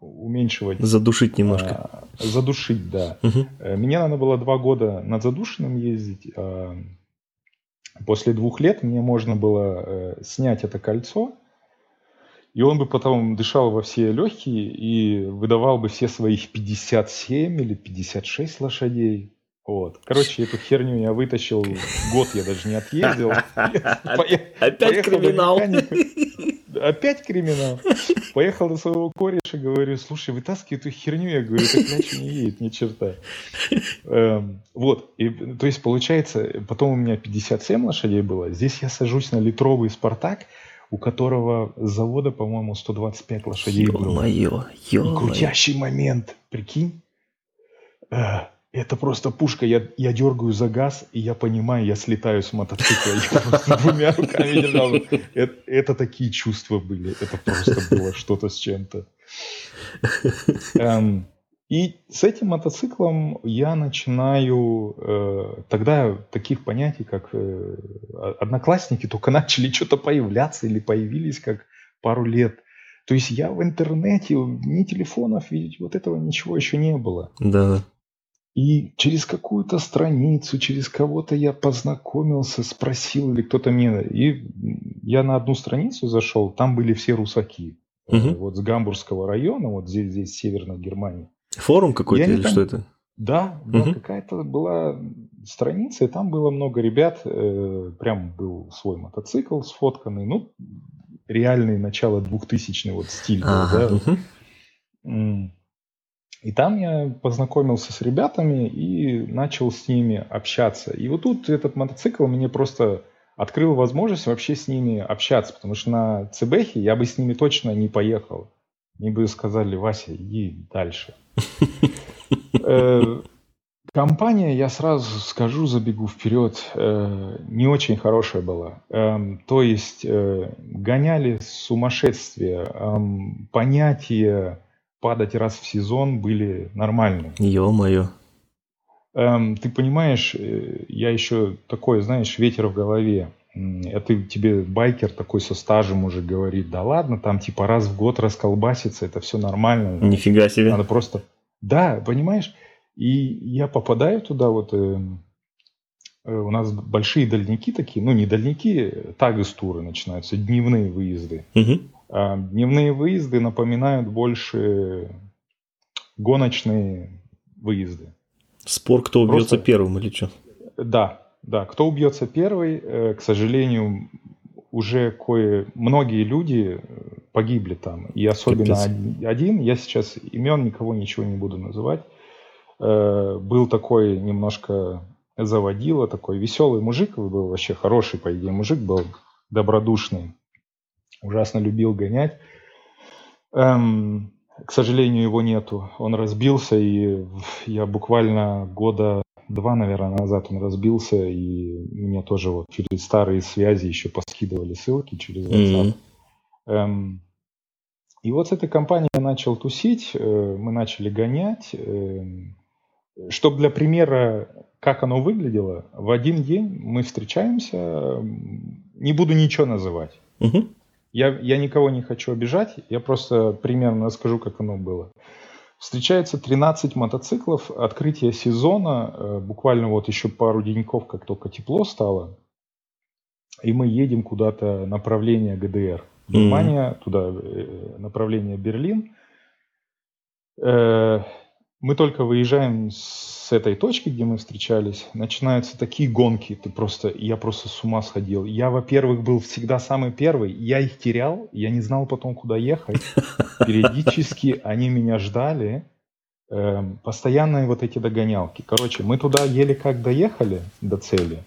уменьшивать. Задушить немножко. А, задушить, да. Mm-hmm. Мне надо было два года над задушенным ездить. А после двух лет мне можно было э, снять это кольцо, и он бы потом дышал во все легкие и выдавал бы все своих 57 или 56 лошадей. Вот. Короче, эту херню я вытащил, год я даже не отъездил. [laughs] Опять криминал. Опять криминал. [laughs] Поехал до своего кореша, говорю, слушай, вытаскивай эту херню. Я говорю, это кляча не едет, ни черта. Эм, вот, и, то есть получается, потом у меня 57 лошадей было. Здесь я сажусь на литровый «Спартак», у которого с завода, по-моему, 125 лошадей ё было. Ё-моё, ё Крутящий момент, прикинь. Э, это просто пушка. Я, я дергаю за газ, и я понимаю, я слетаю с мотоцикла. [laughs] Я двумя руками держал. Это, это такие чувства были. Это просто было что-то с чем-то. Эм, и с этим мотоциклом я начинаю... Э, тогда таких понятий, как э, одноклассники, только начали что-то появляться или появились как пару лет. То есть я в интернете, ни телефонов, ведь вот этого ничего еще не было. Да. И через какую-то страницу, через кого-то я познакомился, спросил, или кто-то мне... И я на одну страницу зашел, там были все русаки. Угу. Вот с Гамбургского района, вот здесь, здесь северной Германии. Форум какой-то или там... что это? Да, да угу. какая-то была страница, и там было много ребят. Э, прям был свой мотоцикл сфотканный. Ну, реальный начало 2000 вот стиль. Ага, был, да? угу. И там я познакомился с ребятами и начал с ними общаться. И вот тут этот мотоцикл мне просто открыл возможность вообще с ними общаться, потому что на ЦБХе я бы с ними точно не поехал. Мне бы сказали, Вася, иди дальше. Э, компания, я сразу скажу, забегу вперед, э, не очень хорошая была. Эм, то есть э, гоняли сумасшествие, эм, понятие падать раз в сезон были нормальны. Ё-моё. Эм, ты понимаешь, э, я еще такой, знаешь, ветер в голове. Это тебе байкер такой со стажем уже говорит, да ладно, там типа раз в год расколбаситься, это все нормально. Нифига себе. Надо просто... Да, понимаешь? И я попадаю туда, вот э, э, у нас большие дальники такие, ну не дальники, тагы-стуры начинаются, дневные выезды. Угу. А дневные выезды напоминают больше гоночные выезды. Спор, кто убьется Просто... первым или что? Да, да. Кто убьется первый, э, к сожалению, уже кое многие люди э, погибли там. И особенно Капец. один, я сейчас имен никого ничего не буду называть, э, был такой немножко заводила, такой веселый мужик, был вообще хороший, по идее, мужик был, добродушный ужасно любил гонять. Эм, к сожалению, его нету. Он разбился, и я буквально года два, наверное, назад он разбился, и мне тоже вот через старые связи еще поскидывали ссылки через WhatsApp. Mm-hmm. Эм, и вот с этой компанией я начал тусить, э, мы начали гонять. Э, чтобы для примера, как оно выглядело, в один день мы встречаемся, не буду ничего называть. Угу. Я, я никого не хочу обижать, я просто примерно расскажу, как оно было. Встречается 13 мотоциклов, открытие сезона, э, буквально вот еще пару деньков, как только тепло стало, и мы едем куда-то направление ГДР. Германия, mm-hmm. туда э, направление Берлин. Э, мы только выезжаем с этой точки, где мы встречались, начинаются такие гонки, ты просто, я просто с ума сходил. Я, во-первых, был всегда самый первый, я их терял, я не знал потом, куда ехать. Периодически они меня ждали, эм, постоянные вот эти догонялки. Короче, мы туда еле как доехали до цели.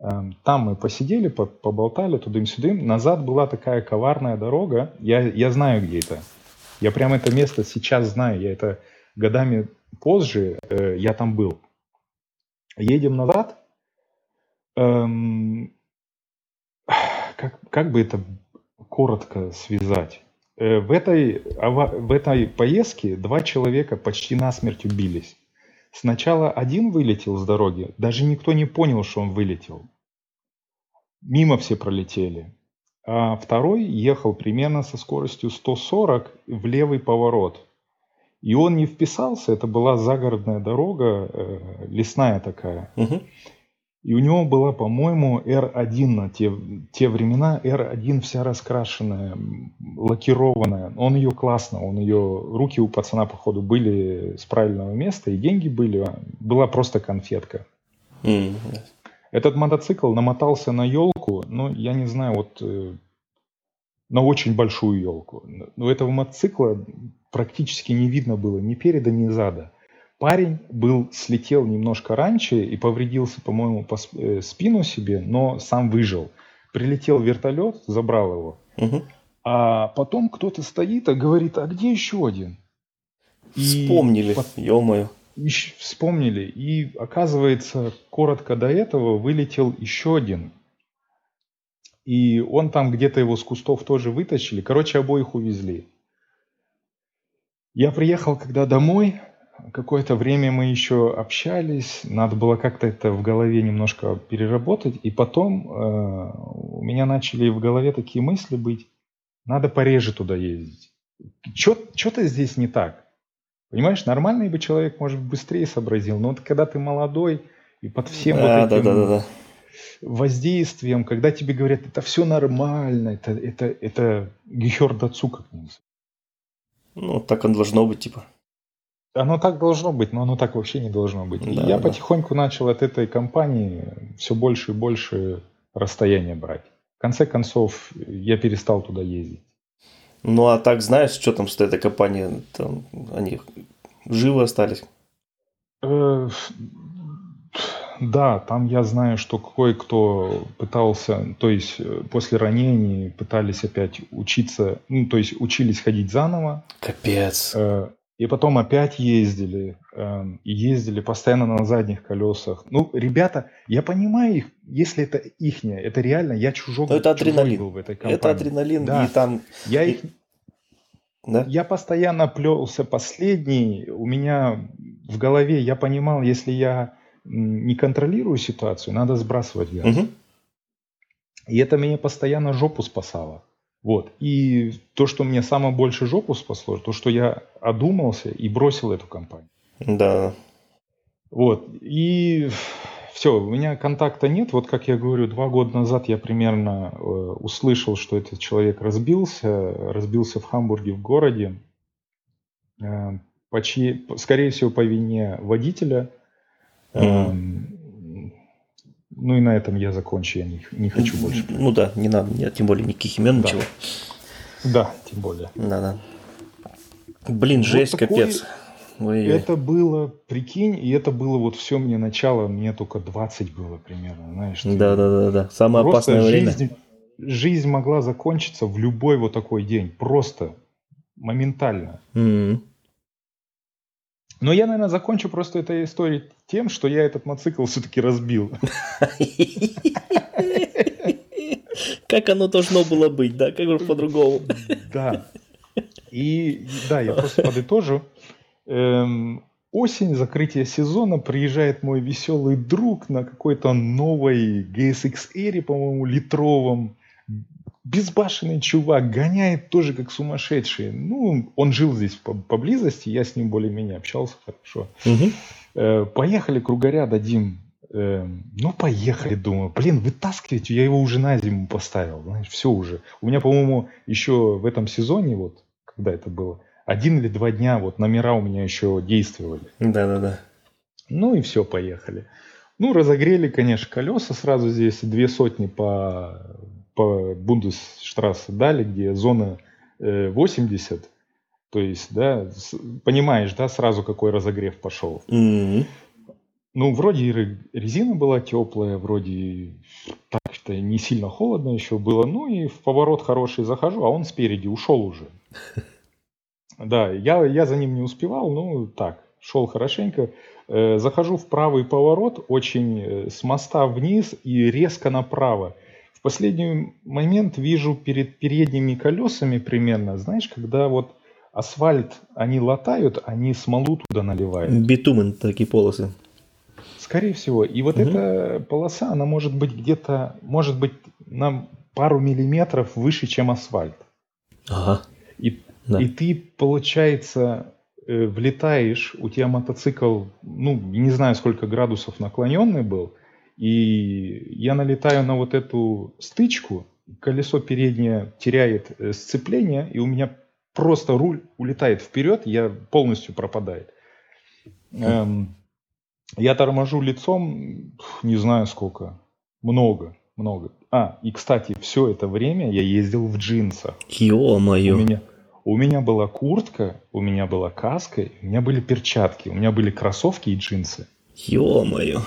Эм, там мы посидели, поболтали туда-сюда. Назад была такая коварная дорога. Я, я знаю, где это. Я прям это место сейчас знаю. Я это годами позже э, я там был. Едем назад. Эм, как, как бы это коротко связать? Э, в, этой, в этой поездке два человека почти насмерть убились. Сначала один вылетел с дороги, даже никто не понял, что он вылетел. Мимо все пролетели. А второй ехал примерно со скоростью 140 в левый поворот. И он не вписался, это была загородная дорога, э, лесная такая. Угу. И у него была, по-моему, R1 на те, те времена, R1 вся раскрашенная, лакированная. Он ее классно, он ее, руки у пацана, походу, были с правильного места, и деньги были, была просто конфетка. Mm. Этот мотоцикл намотался на елку, ну, я не знаю, вот э, на очень большую елку. У этого мотоцикла практически не видно было ни переда, ни зада. Парень был, слетел немножко раньше и повредился, по-моему, по э, спину себе, но сам выжил. Прилетел вертолет, забрал его. Угу. А потом кто-то стоит и говорит, а где еще один? Вспомнили, по... ё-моё. Вспомнили. И оказывается, коротко до этого вылетел еще один. И он там где-то его с кустов тоже вытащили. Короче, обоих увезли. Я приехал когда домой, какое-то время мы еще общались, надо было как-то это в голове немножко переработать, и потом э, у меня начали в голове такие мысли быть, надо пореже туда ездить. Что-то здесь не так. Понимаешь, нормальный бы человек, может, быстрее сообразил, но вот когда ты молодой и под всем да, вот этим да, да, да, воздействием, когда тебе говорят, это все нормально, это, это, это гехердацу как-нибудь. Ну, так оно должно быть, типа. Оно так должно быть, но оно так вообще не должно быть. Да, я да. потихоньку начал от этой компании все больше и больше расстояния брать. В конце концов, я перестал туда ездить. Ну, а так знаешь, что там с этой компанией? Там, они живы остались? Да, там я знаю, что кое-кто пытался, то есть э, после ранений пытались опять учиться, ну, то есть учились ходить заново. Капец. Э, и потом опять ездили, э, ездили постоянно на задних колесах. Ну, ребята, я понимаю их, если это ихнее, это реально, я чужой, Но это адреналин. был в этой компании. Это адреналин, да. и там... Я их... Да? Я постоянно плелся последний, у меня в голове, я понимал, если я не контролирую ситуацию, надо сбрасывать газ. Угу. И это меня постоянно жопу спасало. Вот. И то, что мне самое больше жопу спасло, то, что я одумался и бросил эту компанию. Да. Вот. И все, у меня контакта нет. Вот как я говорю, два года назад я примерно э, услышал, что этот человек разбился, разбился в Хамбурге в городе. Э, по скорее всего, по вине водителя – ну и на этом я закончу, я не, не хочу больше. Ну да, не надо, нет, тем более никаких имен, да. ничего. Да, тем более. Да, да. Блин, вот жесть, такой... капец. Ой-ой. Это было, прикинь, и это было вот все мне начало, мне только 20 было примерно, знаешь. Да, да, да, да. Самое опасное жизнь, время. Жизнь могла закончиться в любой вот такой день, просто моментально. Mm-hmm. Но я, наверное, закончу просто этой историей тем, что я этот мотоцикл [laughs] все-таки разбил. Как оно должно было быть, да? Как же по-другому? Да. И да, я просто подытожу. Эм, осень, закрытие сезона, приезжает мой веселый друг на какой-то новой GSX Air, по-моему, литровом, безбашенный чувак, гоняет тоже как сумасшедший. Ну, он жил здесь поблизости, я с ним более-менее общался хорошо. Угу. Поехали кругоря дадим. Э, ну, поехали, думаю. Блин, вытаскивать, я его уже на зиму поставил. Знаешь, все уже. У меня, по-моему, еще в этом сезоне, вот, когда это было, один или два дня вот номера у меня еще действовали. Да-да-да. Ну и все, поехали. Ну, разогрели, конечно, колеса сразу здесь, две сотни по по Бундесштрассе дали, где зона 80, э, то есть, да, понимаешь, да, сразу какой разогрев пошел. Mm-hmm. Ну, вроде резина была теплая, вроде так-то не сильно холодно еще было. Ну и в поворот хороший захожу, а он спереди ушел уже. [laughs] Да, я, я за ним не успевал, ну так, шел хорошенько. Э, захожу в правый поворот, очень э, с моста вниз и резко направо последний момент вижу перед передними колесами примерно, знаешь, когда вот асфальт они латают, они смолу туда наливают. Битумен такие полосы. Скорее всего. И вот угу. эта полоса, она может быть где-то, может быть на пару миллиметров выше, чем асфальт. Ага. И, да. и ты, получается, э, влетаешь, у тебя мотоцикл, ну, не знаю, сколько градусов наклоненный был – и я налетаю на вот эту стычку, колесо переднее теряет э, сцепление, и у меня просто руль улетает вперед, я полностью пропадает. Эм, я торможу лицом, не знаю сколько, много, много. А, и кстати, все это время я ездил в джинсах. Ё-моё. У меня, у меня была куртка, у меня была каска, у меня были перчатки, у меня были кроссовки и джинсы. Ё-моё.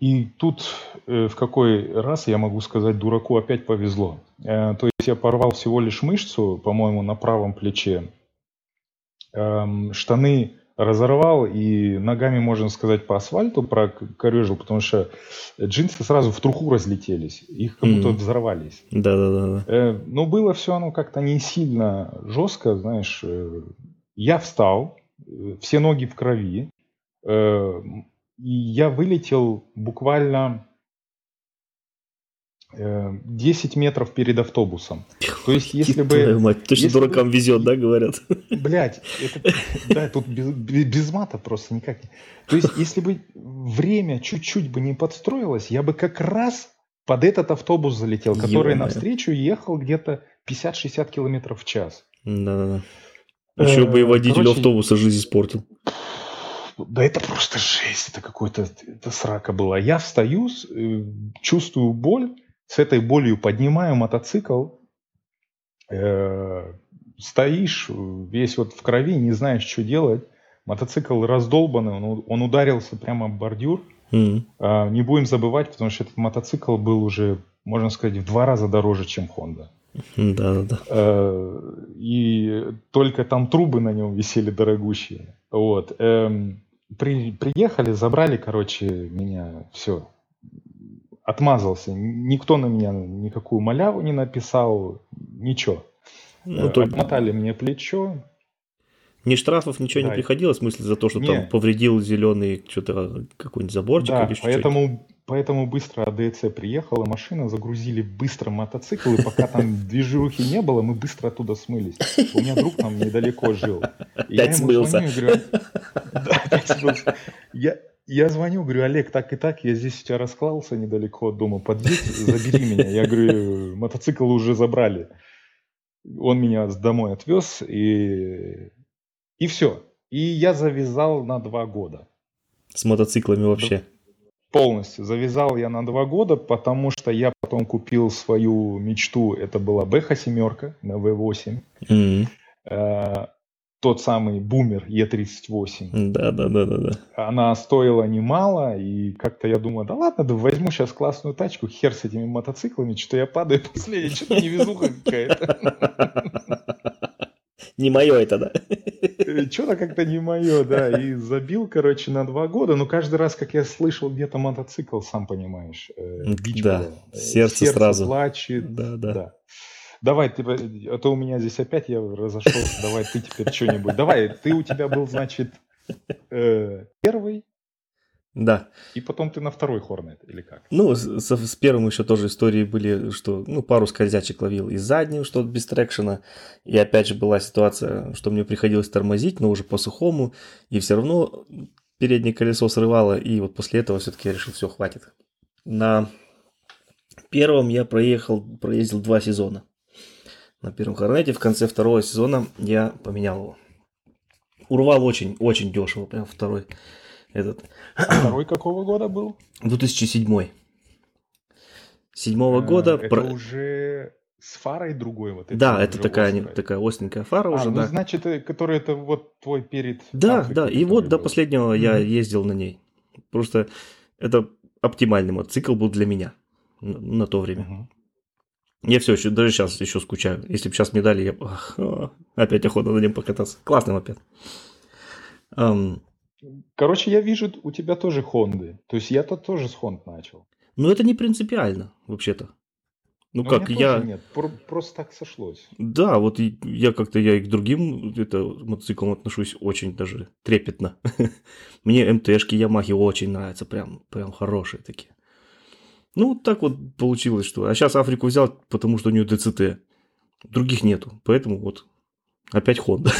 И тут в какой раз я могу сказать, дураку опять повезло. Э, то есть я порвал всего лишь мышцу, по-моему, на правом плече. Эм, штаны разорвал и ногами, можно сказать, по асфальту прокорежил, потому что джинсы сразу в труху разлетелись. Их как будто mm. взорвались. Да-да-да. Э, но было все оно как-то не сильно жестко, знаешь. Я встал, все ноги в крови. И я вылетел буквально 10 э, метров перед автобусом. То есть, если бы... Мать, точно если дуракам бы, везет, да, говорят? Блять, это, да, тут без, без мата просто никак. То есть, если бы время чуть-чуть бы не подстроилось, я бы как раз под этот автобус залетел, который Ё-моё. навстречу ехал где-то 50-60 километров в час. Да-да-да. Еще бы и водитель Короче, автобуса жизнь испортил. Да это просто жесть, это какой-то, это срака была. Я встаю, э, чувствую боль, с этой болью поднимаю мотоцикл, э, стоишь весь вот в крови, не знаешь, что делать. Мотоцикл раздолбанный, он, он ударился прямо об бордюр. Mm-hmm. А, не будем забывать, потому что этот мотоцикл был уже, можно сказать, в два раза дороже, чем Honda. Да, да, да. И только там трубы на нем висели дорогущие. Вот. Эм, при, приехали, забрали, короче, меня, все, отмазался. Никто на меня никакую маляву не написал, ничего. Ну, только... Отмотали мне плечо. Ни штрафов, ничего да. не приходило, в смысле, за то, что не. там повредил зеленый что-то, какой-нибудь заборчик да, или что-то? поэтому Поэтому быстро АДЦ приехала машина, загрузили быстро мотоцикл, и пока там [laughs] движухи не было, мы быстро оттуда смылись. У меня друг там недалеко жил. Да, смылся. Я, я звоню, говорю, Олег, так и так, я здесь у тебя расклался недалеко от дома, подъедь, забери меня. Я говорю, мотоцикл уже забрали. Он меня домой отвез, и, и все. И я завязал на два года. С мотоциклами вообще? полностью. Завязал я на два года, потому что я потом купил свою мечту. Это была Бэха семерка на V8. Mm-hmm. Э, тот самый бумер Е38. Да, да, да, да, да. Она стоила немало, и как-то я думаю, да ладно, да возьму сейчас классную тачку, хер с этими мотоциклами, что-то я падаю последний, что-то невезуха какая-то. [laughs] Не мое это, да? Э, Что-то как-то не мое, да. И забил, короче, на два года. Но каждый раз, как я слышал где-то мотоцикл, сам понимаешь, э, Да, было. сердце, сердце сразу. плачет. Да, да. да. Давай, ты, а то у меня здесь опять я разошелся. Давай ты теперь что-нибудь. Давай, ты у тебя был, значит, э, первый. Да. И потом ты на второй Хорнет, или как? Ну, с, с первым еще тоже истории были, что ну, пару скользячек ловил из заднего, что без трекшена. И опять же была ситуация, что мне приходилось тормозить, но уже по сухому. И все равно переднее колесо срывало. И вот после этого все-таки я решил, все, хватит. На первом я проехал, проездил два сезона. На первом Хорнете. В конце второго сезона я поменял его. Урвал очень, очень дешево, прям второй этот. Второй какого года был? 2007. Седьмого года. Это про... уже с фарой другой вот. Да, это такая, не, такая остренькая фара а, уже, ну, да. значит, э, который это вот твой перед... Да, Африкой, да, и вот был. до последнего mm-hmm. я ездил на ней. Просто это оптимальный мотоцикл был для меня на, на то время. Mm-hmm. Я все еще, даже сейчас еще скучаю. Если бы сейчас мне дали, я ах, опять охота на нем покататься. Классный мопед. Um, Короче, я вижу, у тебя тоже Хонды. То есть я-то тоже с Хонд начал. Но это не принципиально, вообще-то. Ну Но как я... Нет, просто так сошлось. Да, вот я как-то я и к другим это, мотоциклам отношусь очень даже трепетно. [laughs] Мне МТшки Ямахи очень нравятся, прям, прям хорошие такие. Ну, так вот получилось, что... А сейчас Африку взял, потому что у нее ДЦТ. Других нету, поэтому вот опять Honda.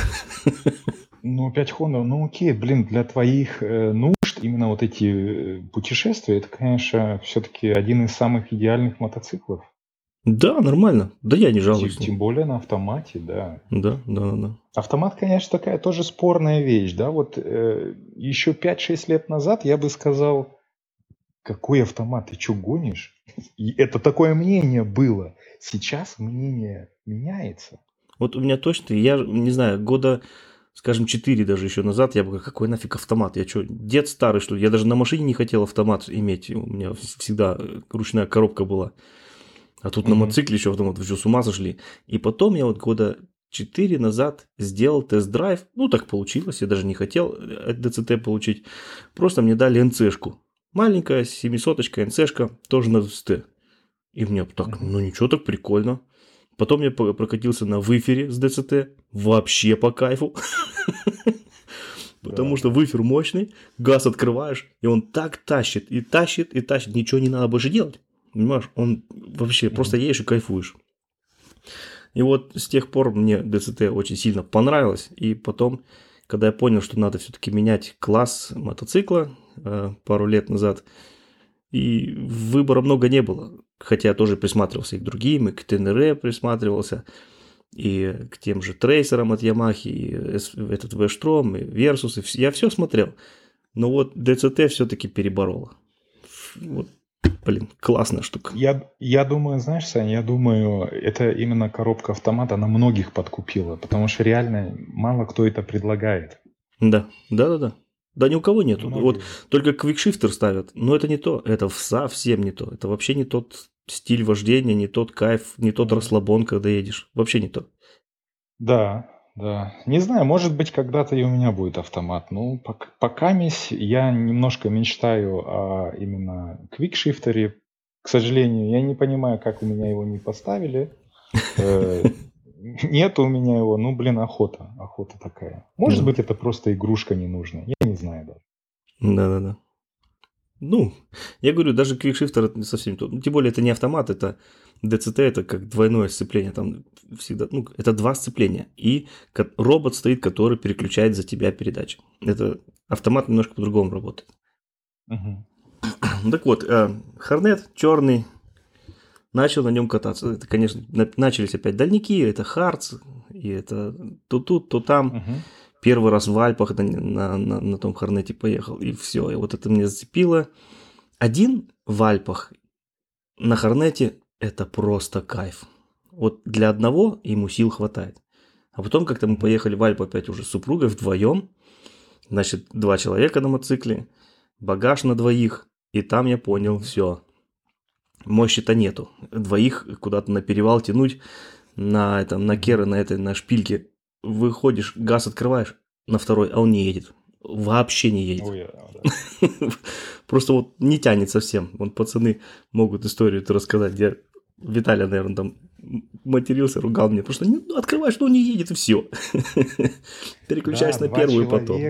Ну, опять Honda, ну окей, блин, для твоих э, нужд именно вот эти э, путешествия, это, конечно, все-таки один из самых идеальных мотоциклов. Да, нормально. Да я не жалуюсь. Тем, тем более на автомате, да. Да, да, да. Автомат, конечно, такая тоже спорная вещь, да. Вот э, еще 5-6 лет назад я бы сказал, какой автомат, ты что гонишь? И это такое мнение было. Сейчас мнение меняется. Вот у меня точно, я не знаю, года скажем, 4 даже еще назад, я бы какой нафиг автомат? Я что, дед старый, что ли? Я даже на машине не хотел автомат иметь. У меня всегда э, ручная коробка была. А тут mm-hmm. на мотоцикле еще автомат, вы что, с ума сошли? И потом я вот года 4 назад сделал тест-драйв. Ну, так получилось, я даже не хотел от э, ДЦТ получить. Просто мне дали НЦшку. Маленькая 700-очка НЦшка, тоже на ДЦТ. И мне так, ну ничего, так прикольно. Потом я прокатился на выфере с ДЦТ. Вообще по кайфу. [laughs] Потому что выфер мощный, газ открываешь, и он так тащит, и тащит, и тащит. Ничего не надо больше делать. Понимаешь, он вообще просто едешь и кайфуешь. И вот с тех пор мне ДЦТ очень сильно понравилось. И потом, когда я понял, что надо все-таки менять класс мотоцикла пару лет назад, и выбора много не было. Хотя я тоже присматривался и к другим, и к ТНР присматривался, и к тем же трейсерам от Ямахи, и этот Вэштром, и Версус, и я все смотрел. Но вот ДЦТ все-таки переборола. Вот, блин, классная штука. Я, я думаю, знаешь, Саня, я думаю, это именно коробка автомата, она многих подкупила, потому что реально мало кто это предлагает. Да, да, да, да. Да ни у кого нету. Многие. Вот только квикшифтер ставят. Но это не то. Это совсем не то. Это вообще не тот стиль вождения, не тот кайф, не тот расслабон, когда едешь. Вообще не то. Да, да. Не знаю, может быть, когда-то и у меня будет автомат. Ну, пока, пока я немножко мечтаю о именно квикшифтере. К сожалению, я не понимаю, как у меня его не поставили. Э, [laughs] нет у меня его, ну, блин, охота. Охота такая. Может быть, это просто игрушка ненужная. Не знаю даже. Да-да-да. Ну, я говорю, даже квикшифтер это совсем то. Ну, тем более, это не автомат, это DCT, это как двойное сцепление. Там всегда, ну, это два сцепления. И робот стоит, который переключает за тебя передачи. Это автомат немножко по-другому работает. Угу. [clears throat] Так вот, Хорнет э, черный, начал на нем кататься. Это, конечно, начались опять дальники, это Хартс, и это то тут, то там. Угу. Первый раз в Альпах на, на, на, на том Хорнете поехал, и все. И вот это мне зацепило. Один в Альпах на Хорнете – это просто кайф. Вот для одного ему сил хватает. А потом как-то мы поехали в Альпы опять уже с супругой вдвоем. Значит, два человека на мотоцикле, багаж на двоих. И там я понял, все, мощи-то нету. Двоих куда-то на перевал тянуть на, этом, на керы, на этой, на шпильке. Выходишь, газ открываешь на второй, а он не едет. Вообще не едет. Ой, да. [laughs] Просто вот не тянет совсем. Вон пацаны могут историю это рассказать, где Виталий, наверное, там матерился, ругал меня, что ну, открываешь, он не едет, и все. [laughs] Переключаюсь да, на первую потом.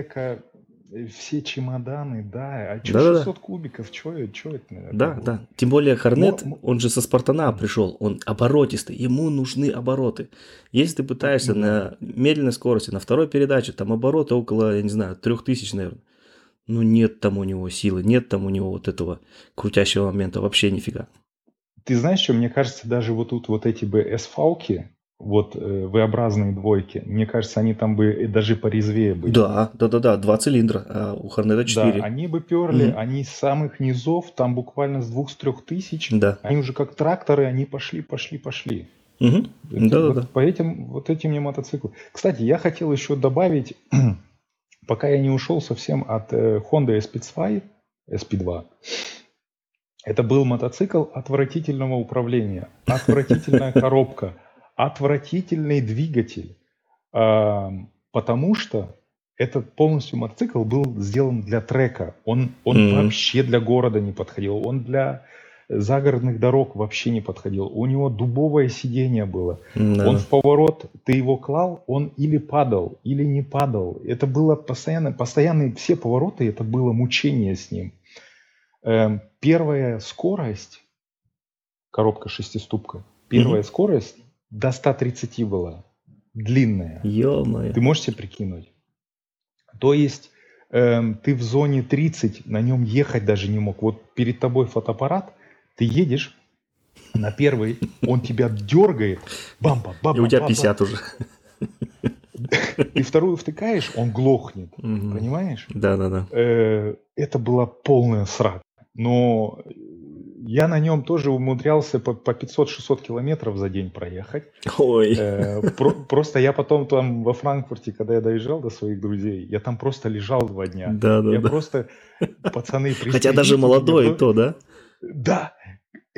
Все чемоданы, да. А что да, 600 да. кубиков? Что это? Да, это да. Тем более Хорнет, Мо... он же со Спартана пришел, он оборотистый, ему нужны обороты. Если ты пытаешься да. на медленной скорости, на второй передаче, там обороты около, я не знаю, 3000, наверное. Ну, нет там у него силы, нет там у него вот этого крутящего момента, вообще нифига. Ты знаешь, что мне кажется, даже вот тут вот эти бы S-фалки, вот э, V-образные двойки, мне кажется, они там бы даже порезвее были. Да, да, да, да, два цилиндра, а у Хорнета 4. Да, они бы перли, mm-hmm. они с самых низов, там буквально с двух с трех тысяч, да. они уже как тракторы, они пошли, пошли, пошли. Угу. Да, вот, да, да. По этим, вот этим мне мотоциклы. Кстати, я хотел еще добавить, [clears throat] пока я не ушел совсем от э, Honda SP2, SP2, это был мотоцикл отвратительного управления, [laughs] отвратительная коробка, отвратительный двигатель, потому что этот полностью мотоцикл был сделан для трека. Он, он mm-hmm. вообще для города не подходил. Он для загородных дорог вообще не подходил. У него дубовое сиденье было. Mm-hmm. Он в поворот, ты его клал, он или падал, или не падал. Это было постоянно, постоянные все повороты, это было мучение с ним. Эм, первая скорость, коробка шестиступка, первая mm-hmm. скорость до 130 была. Длинная. Ё-моё. Ты можешь себе прикинуть? То есть эм, ты в зоне 30 на нем ехать даже не мог. Вот перед тобой фотоаппарат, ты едешь на первый, он тебя дергает, бамба, бамба. И у тебя 50 уже. И вторую втыкаешь, он глохнет. Понимаешь? Да, да, да. Это была полная срака. Но я на нем тоже умудрялся по, по 500-600 километров за день проехать. Ой. Э, про, просто я потом там во Франкфурте, когда я доезжал до своих друзей, я там просто лежал два дня. Да, да, я да. просто, пацаны, Хотя даже молодой, то, да? Да,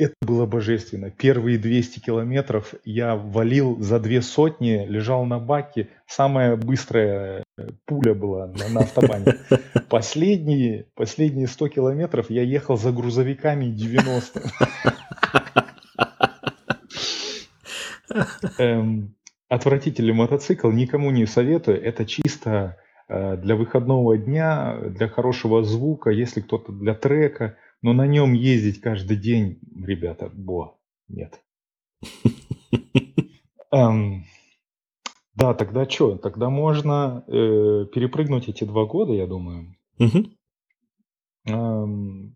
это было божественно. Первые 200 километров я валил за две сотни, лежал на баке. Самая быстрая э, пуля была на, на автобане. [laughs] Последние, последние 100 километров я ехал за грузовиками 90. [laughs] Эм, отвратительный мотоцикл, никому не советую. Это чисто э, для выходного дня, для хорошего звука, если кто-то для трека – но на нем ездить каждый день, ребята, бо, нет. [laughs] Эм, да, тогда что? Тогда можно э, перепрыгнуть эти два года, я думаю. Эм,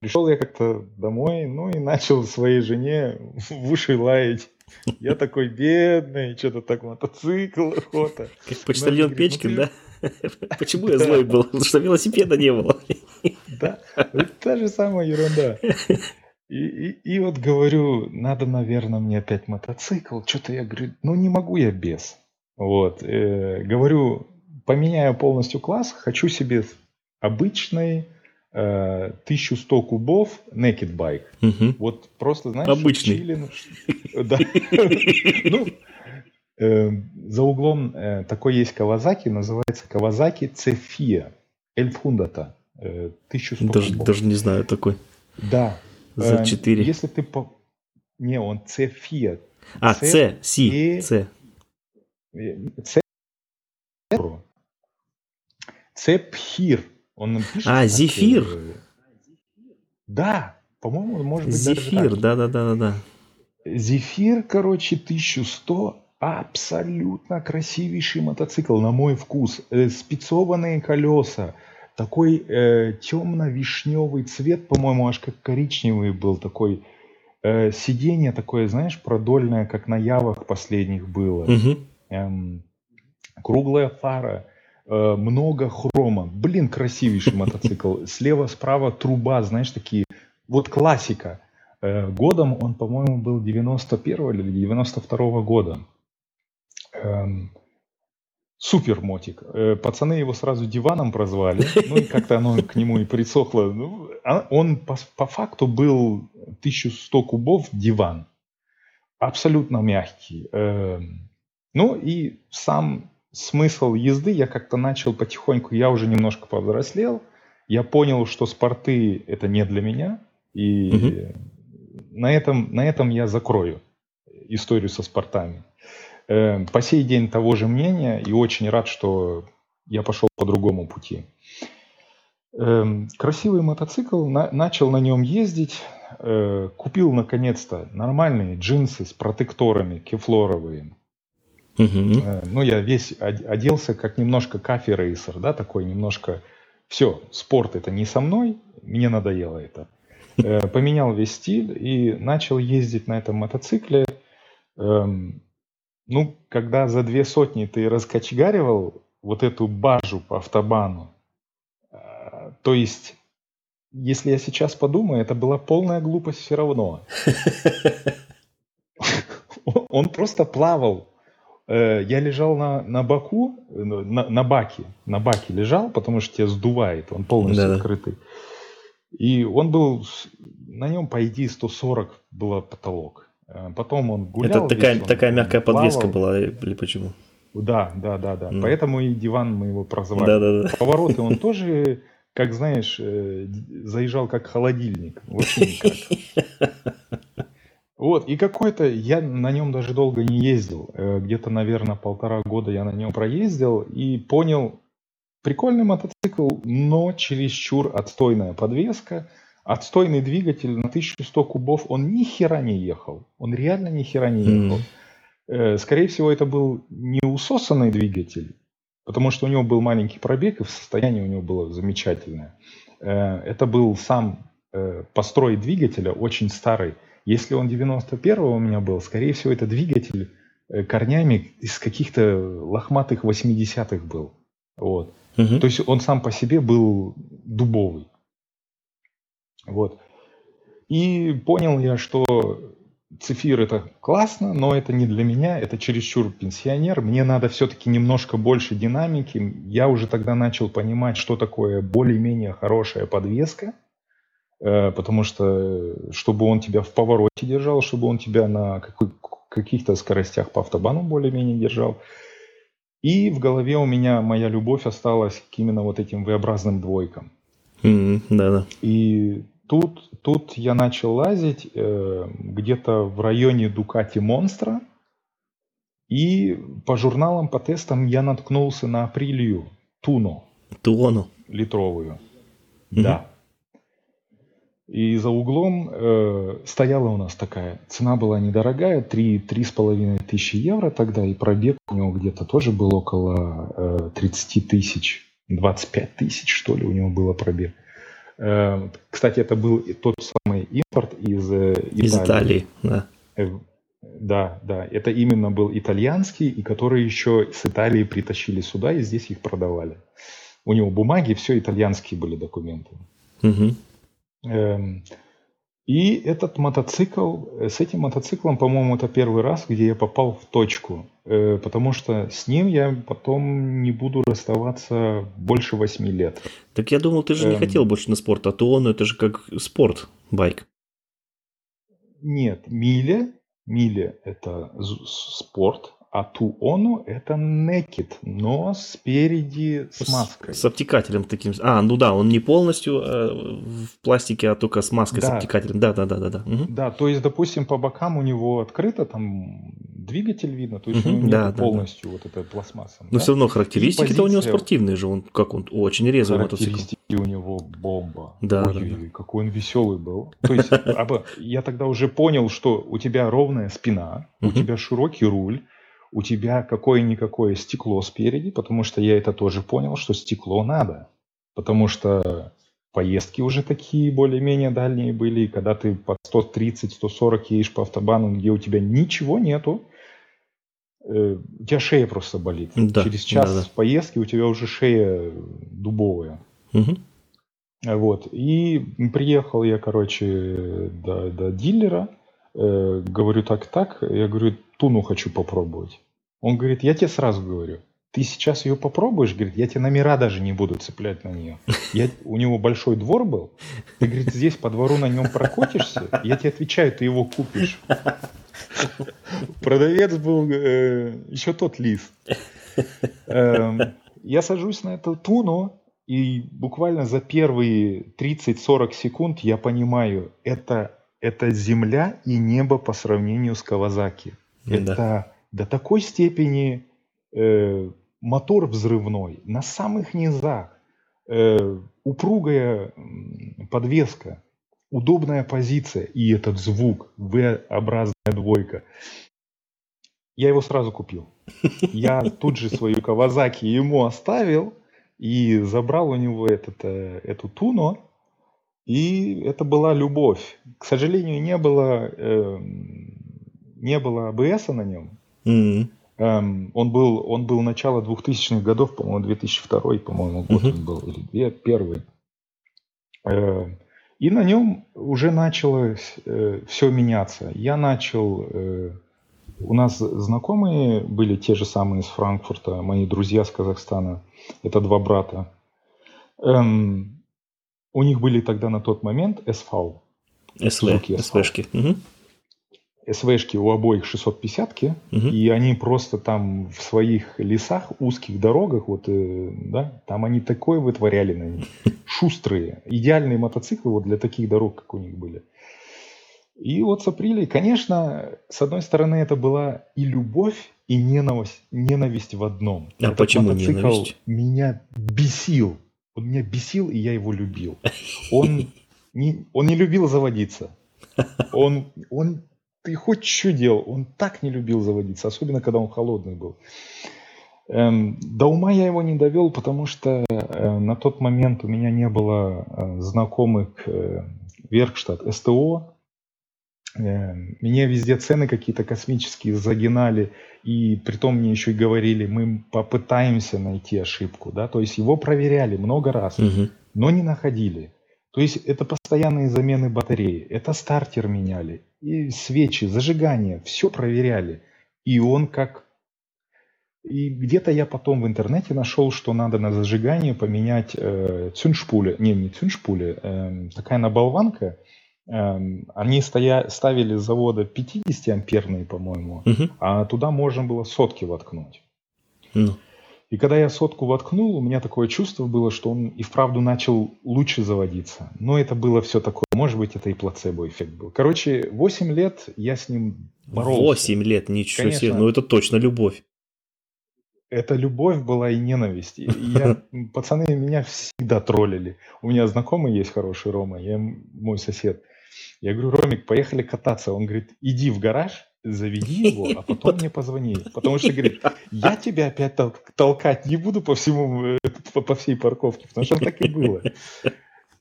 пришел я как-то домой, ну и начал своей жене [laughs] в уши лаять. Я такой бедный, что-то так мотоцикл, охота. Как почтальон «Ну, Печкин, да? [laughs] Почему я злой был? Потому что велосипеда не было. [laughs] Да, это та же самая ерунда. И, и, и вот говорю, надо, наверное, мне опять мотоцикл. Что-то я говорю, ну не могу я без. Вот. Э, говорю, поменяю полностью класс, хочу себе обычный э, 1100 кубов naked bike. Угу. Вот просто, знаешь, обычный. Чили, [laughs] да. Ну, за углом э, такой есть Кавазаки, называется Кавазаки Цефия. Эльфундата. Э, 1100 даже, даже не знаю такой. Да. За 4. Э, если ты по... Не, он Цефия. А, С, Си, С. Цепхир. Он пишет, а, Зефир. Да, по-моему, может быть Зефир, да-да-да-да. Зефир, короче, 1100 абсолютно красивейший мотоцикл, на мой вкус. Э, спецованные колеса, такой э, темно-вишневый цвет, по-моему, аж как коричневый был такой. Э, сиденье такое, знаешь, продольное, как на явах последних было. Угу. Эм, круглая фара, э, много хрома. Блин, красивейший мотоцикл. [laughs] Слева, справа труба, знаешь, такие. Вот классика. Э, годом он, по-моему, был 91 или 92 года. Эм, супер мотик. Э, пацаны его сразу диваном прозвали. Ну и как-то оно к нему и присохло. Ну, а он по, по факту был 1100 кубов диван. Абсолютно мягкий. Эм, ну и сам смысл езды я как-то начал потихоньку, я уже немножко повзрослел, я понял, что спорты это не для меня, и угу. на, этом, на этом я закрою историю со спортами. Э, по сей день того же мнения и очень рад, что я пошел по другому пути. Эм, красивый мотоцикл, на, начал на нем ездить, э, купил наконец-то нормальные джинсы с протекторами кефлоровые. Угу. Э, ну, я весь оделся как немножко кафе-рейсер, да, такой немножко... Все, спорт это не со мной, мне надоело это. Поменял весь стиль и начал ездить на этом мотоцикле. Эм, ну, когда за две сотни ты раскочегаривал вот эту бажу по автобану, э, то есть, если я сейчас подумаю, это была полная глупость все равно. [laughs] Он просто плавал. Э, я лежал на, на боку, на, на баке, на баке лежал, потому что тебя сдувает, он полностью да. открытый. И он был, на нем, по идее, 140 было потолок. Э, потом он гулял. Это такая, весь, такая мягкая плавал. подвеска была, или почему? Да, да, да, да. Ну. Поэтому и диван мы его прозвали. Да, да, да. Повороты он тоже, как знаешь, э, заезжал как холодильник. Вообще никак. Вот, и какой-то, я на нем даже долго не ездил. Э, где-то, наверное, полтора года я на нем проездил и понял, прикольный мотоцикл, но чересчур отстойная подвеска – Отстойный двигатель на 1100 кубов, он ни хера не ехал. Он реально ни хера не ехал. Mm. Скорее всего, это был не усосанный двигатель, потому что у него был маленький пробег, и состояние у него было замечательное. Э, это был сам э, построй двигателя, очень старый. Если он 91-го у меня был, скорее всего, это двигатель корнями из каких-то лохматых 80-х был. Вот. Угу. То есть он сам по себе был дубовый. Вот. И понял я, что цифир это классно, но это не для меня, это чересчур пенсионер. Мне надо все-таки немножко больше динамики. Я уже тогда начал понимать, что такое более-менее хорошая подвеска. Э, потому что, чтобы он тебя в повороте держал, чтобы он тебя на каких-то скоростях по автобану более-менее держал. И в голове у меня моя любовь осталась к именно вот этим V-образным двойкам. Mm, да-да. И Тут, тут я начал лазить э, где-то в районе Дукати Монстра. И по журналам, по тестам я наткнулся на Априлию Туну. Туону. Литровую. Угу. Да. И за углом э, стояла у нас такая, цена была недорогая, 3-3,5 тысячи евро тогда, и пробег у него где-то тоже был около э, 30 тысяч, 25 тысяч, что ли, у него было пробег. Эм, кстати, это был тот самый импорт из э, Италии. Из Италии, да. Э, да, да. Это именно был итальянский, и который еще с Италии притащили сюда, и здесь их продавали. У него бумаги, все итальянские были документы. Угу. И этот мотоцикл, э, с этим мотоциклом, по-моему, это первый раз, где я попал в точку. Э, потому что с ним я потом не буду расставаться больше восьми лет. Так я думал, ты же не эм. хотел больше на спорт, а то он это же как спорт, байк. Нет, миля, миля это спорт, а туону это naked, но спереди с маской. С, с обтекателем таким. А, ну да, он не полностью э, в пластике, а только с маской, да. с обтекателем. Да, да, да, да, да. Угу. Да, то есть, допустим, по бокам у него открыто, там двигатель видно, то есть угу, у него да, полностью да. вот эта пластмасса. Но да? все равно характеристики-то у него спортивные же, он как он очень резвый характеристики мотоцикл. у него бомба. Да, ой, да, да. какой он веселый был. То есть, [laughs] я тогда уже понял, что у тебя ровная спина, у тебя широкий руль, у тебя какое-никакое стекло спереди, потому что я это тоже понял, что стекло надо. Потому что поездки уже такие более-менее дальние были, и когда ты по 130-140 едешь по автобану, где у тебя ничего нету, э, у тебя шея просто болит. Да, Через час да, да. поездки у тебя уже шея дубовая. Угу. Вот. И приехал я, короче, до, до дилера, э, говорю так-так, я говорю, туну хочу попробовать. Он говорит, я тебе сразу говорю, ты сейчас ее попробуешь, говорит, я тебе номера даже не буду цеплять на нее. Я, у него большой двор был, ты, говорит, здесь по двору на нем прокотишься, я тебе отвечаю, ты его купишь. Продавец был э, еще тот лис. Э, я сажусь на эту туну, и буквально за первые 30-40 секунд я понимаю, это, это земля и небо по сравнению с Кавазаки. Это до такой степени э, мотор взрывной на самых низах, э, упругая подвеска, удобная позиция и этот звук, V-образная двойка. Я его сразу купил. Я тут же свою Кавазаки ему оставил и забрал у него этот, э, эту Туно. И это была любовь. К сожалению, не было, э, не было АБСа на нем. Mm-hmm. Эм, он, был, он был начало 2000-х годов, по-моему, 2002, по-моему, год mm-hmm. он был, или первый. Э, и на нем уже началось э, все меняться. Я начал... Э, у нас знакомые были те же самые из Франкфурта, мои друзья с Казахстана. Это два брата. Эм, у них были тогда на тот момент SV. СВ, СВшки. Угу. СВшки у обоих 650-ки, угу. и они просто там в своих лесах, узких дорогах, вот, э, да, там они такое вытворяли на них. [laughs] Шустрые. Идеальные мотоциклы вот для таких дорог, как у них были. И вот с апреля, конечно, с одной стороны, это была и любовь, и ненависть, ненависть в одном. А Этот почему мотоцикл ненависть? меня бесил. Он меня бесил, и я его любил. Он [laughs] не, он не любил заводиться. [laughs] Он, он, ты хоть что делал, он так не любил заводиться, особенно когда он холодный был. Эм, до ума я его не довел, потому что э, на тот момент у меня не было э, знакомых э, Веркштадт СТО, Эм, меня везде цены какие-то космические загинали, и при том мне еще и говорили, мы попытаемся найти ошибку, да, то есть его проверяли много раз, угу. но не находили. То есть это постоянные замены батареи, это стартер меняли, и свечи, зажигание, все проверяли. И он как... И где-то я потом в интернете нашел, что надо на зажигание поменять э, цюншпуле, не, не цюншпуле, э, такая наболванка, Эм, они стоя, ставили с завода 50-амперные, по-моему, угу. а туда можно было сотки воткнуть. Ну. И когда я сотку воткнул, у меня такое чувство было, что он и вправду начал лучше заводиться. Но это было все такое, может быть, это и плацебо-эффект был. Короче, 8 лет я с ним боролся. 8 лет, ничего Конечно, себе, ну это точно любовь. Это любовь была и ненависть. И я, [laughs] пацаны меня всегда троллили. У меня знакомый есть хороший Рома, я мой сосед. Я говорю, Ромик, поехали кататься. Он говорит, иди в гараж, заведи [laughs] его, а потом мне позвони. Потому что, говорит, я тебя опять тол- толкать не буду по всему, э, по, по всей парковке. Потому что так и было.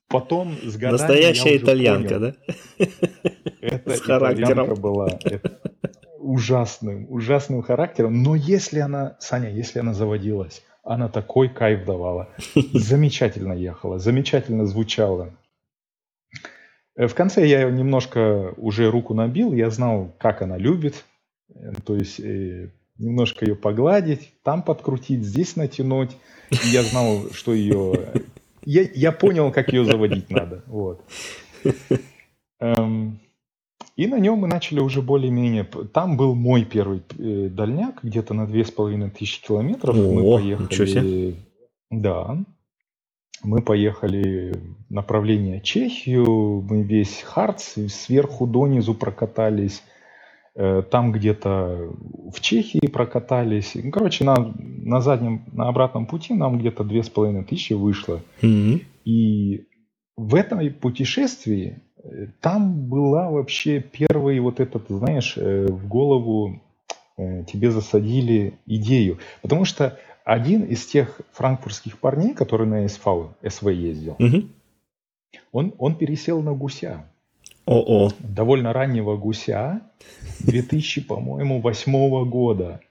Потом с годами Настоящая итальянка, понял, да? Это с характером. была. Это ужасным, ужасным характером. Но если она, Саня, если она заводилась, она такой кайф давала. [laughs] Замечательно ехала, замечательно звучала. Э, в конце я немножко уже руку набил, я знал, как она любит, э, то есть э, немножко ее погладить, там подкрутить, здесь натянуть. И я знал, что ее... Я, я понял, как ее заводить надо. Вот. Эм, и на нем мы начали уже более-менее... Там был мой первый дальняк, где-то на 2500 километров. О, мы поехали... Ничего себе. Да. Мы поехали в направление Чехию, мы весь Харц сверху донизу прокатались, э, там где-то в Чехии прокатались. Короче, на, на заднем, на обратном пути нам где-то две с половиной тысячи вышло. Mm-hmm. И в этом путешествии э, там была вообще первый вот этот, знаешь, э, в голову тебе засадили идею. Потому что один из тех франкфуртских парней, который на СВ, СВ ездил, угу. он, он пересел на гуся. О-о. Довольно раннего гуся 2000, по-моему, восьмого года.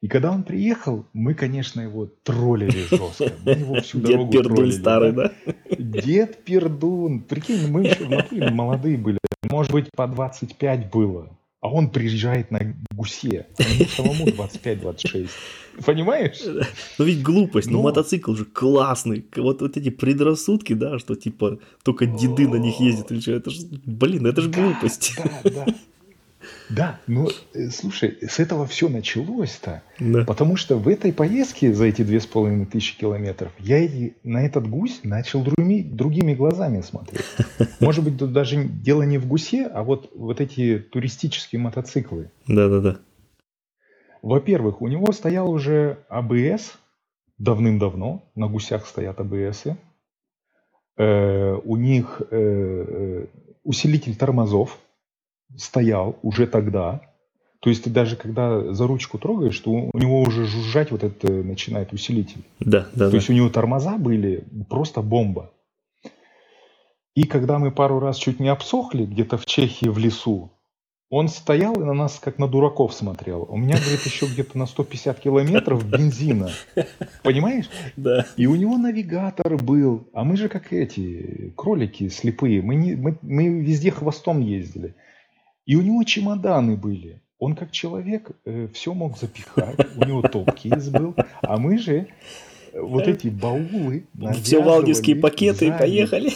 И когда он приехал, мы, конечно, его троллили жестко. Мы его всю Дед Пердун троллили, старый, да? Дед Пердун. Прикинь, мы еще внутри молодые были. Может быть, по 25 было а он приезжает на гусе. Ему самому 25-26. Понимаешь? Ну ведь глупость, но... ну мотоцикл же классный. Вот, вот эти предрассудки, да, что типа только деды на них ездят или что, это же, блин, это же глупость. Да, да. Да, но э, слушай, с этого все началось-то. Да. Потому что в этой поездке за эти две с половиной тысячи километров я эти, на этот гусь начал другими, другими глазами смотреть. [laughs] Может быть, тут даже дело не в гусе, а вот, вот эти туристические мотоциклы. Да-да-да. Во-первых, у него стоял уже АБС давным-давно, на гусях стоят АБСы. Э, у них э, э, усилитель тормозов стоял уже тогда. То есть ты даже когда за ручку трогаешь, то у него уже жужжать вот это начинает усилитель. Да, да. То да. есть у него тормоза были просто бомба. И когда мы пару раз чуть не обсохли где-то в Чехии в лесу, он стоял и на нас как на дураков смотрел. У меня, говорит, еще где-то на 150 километров бензина. Понимаешь? Да. И у него навигатор был. А мы же как эти кролики слепые. Мы, не, мы, мы везде хвостом ездили. И у него чемоданы были. Он как человек э, все мог запихать. У него топ-кейс был. А мы же вот эти баулы Все валдевские пакеты сзади. поехали.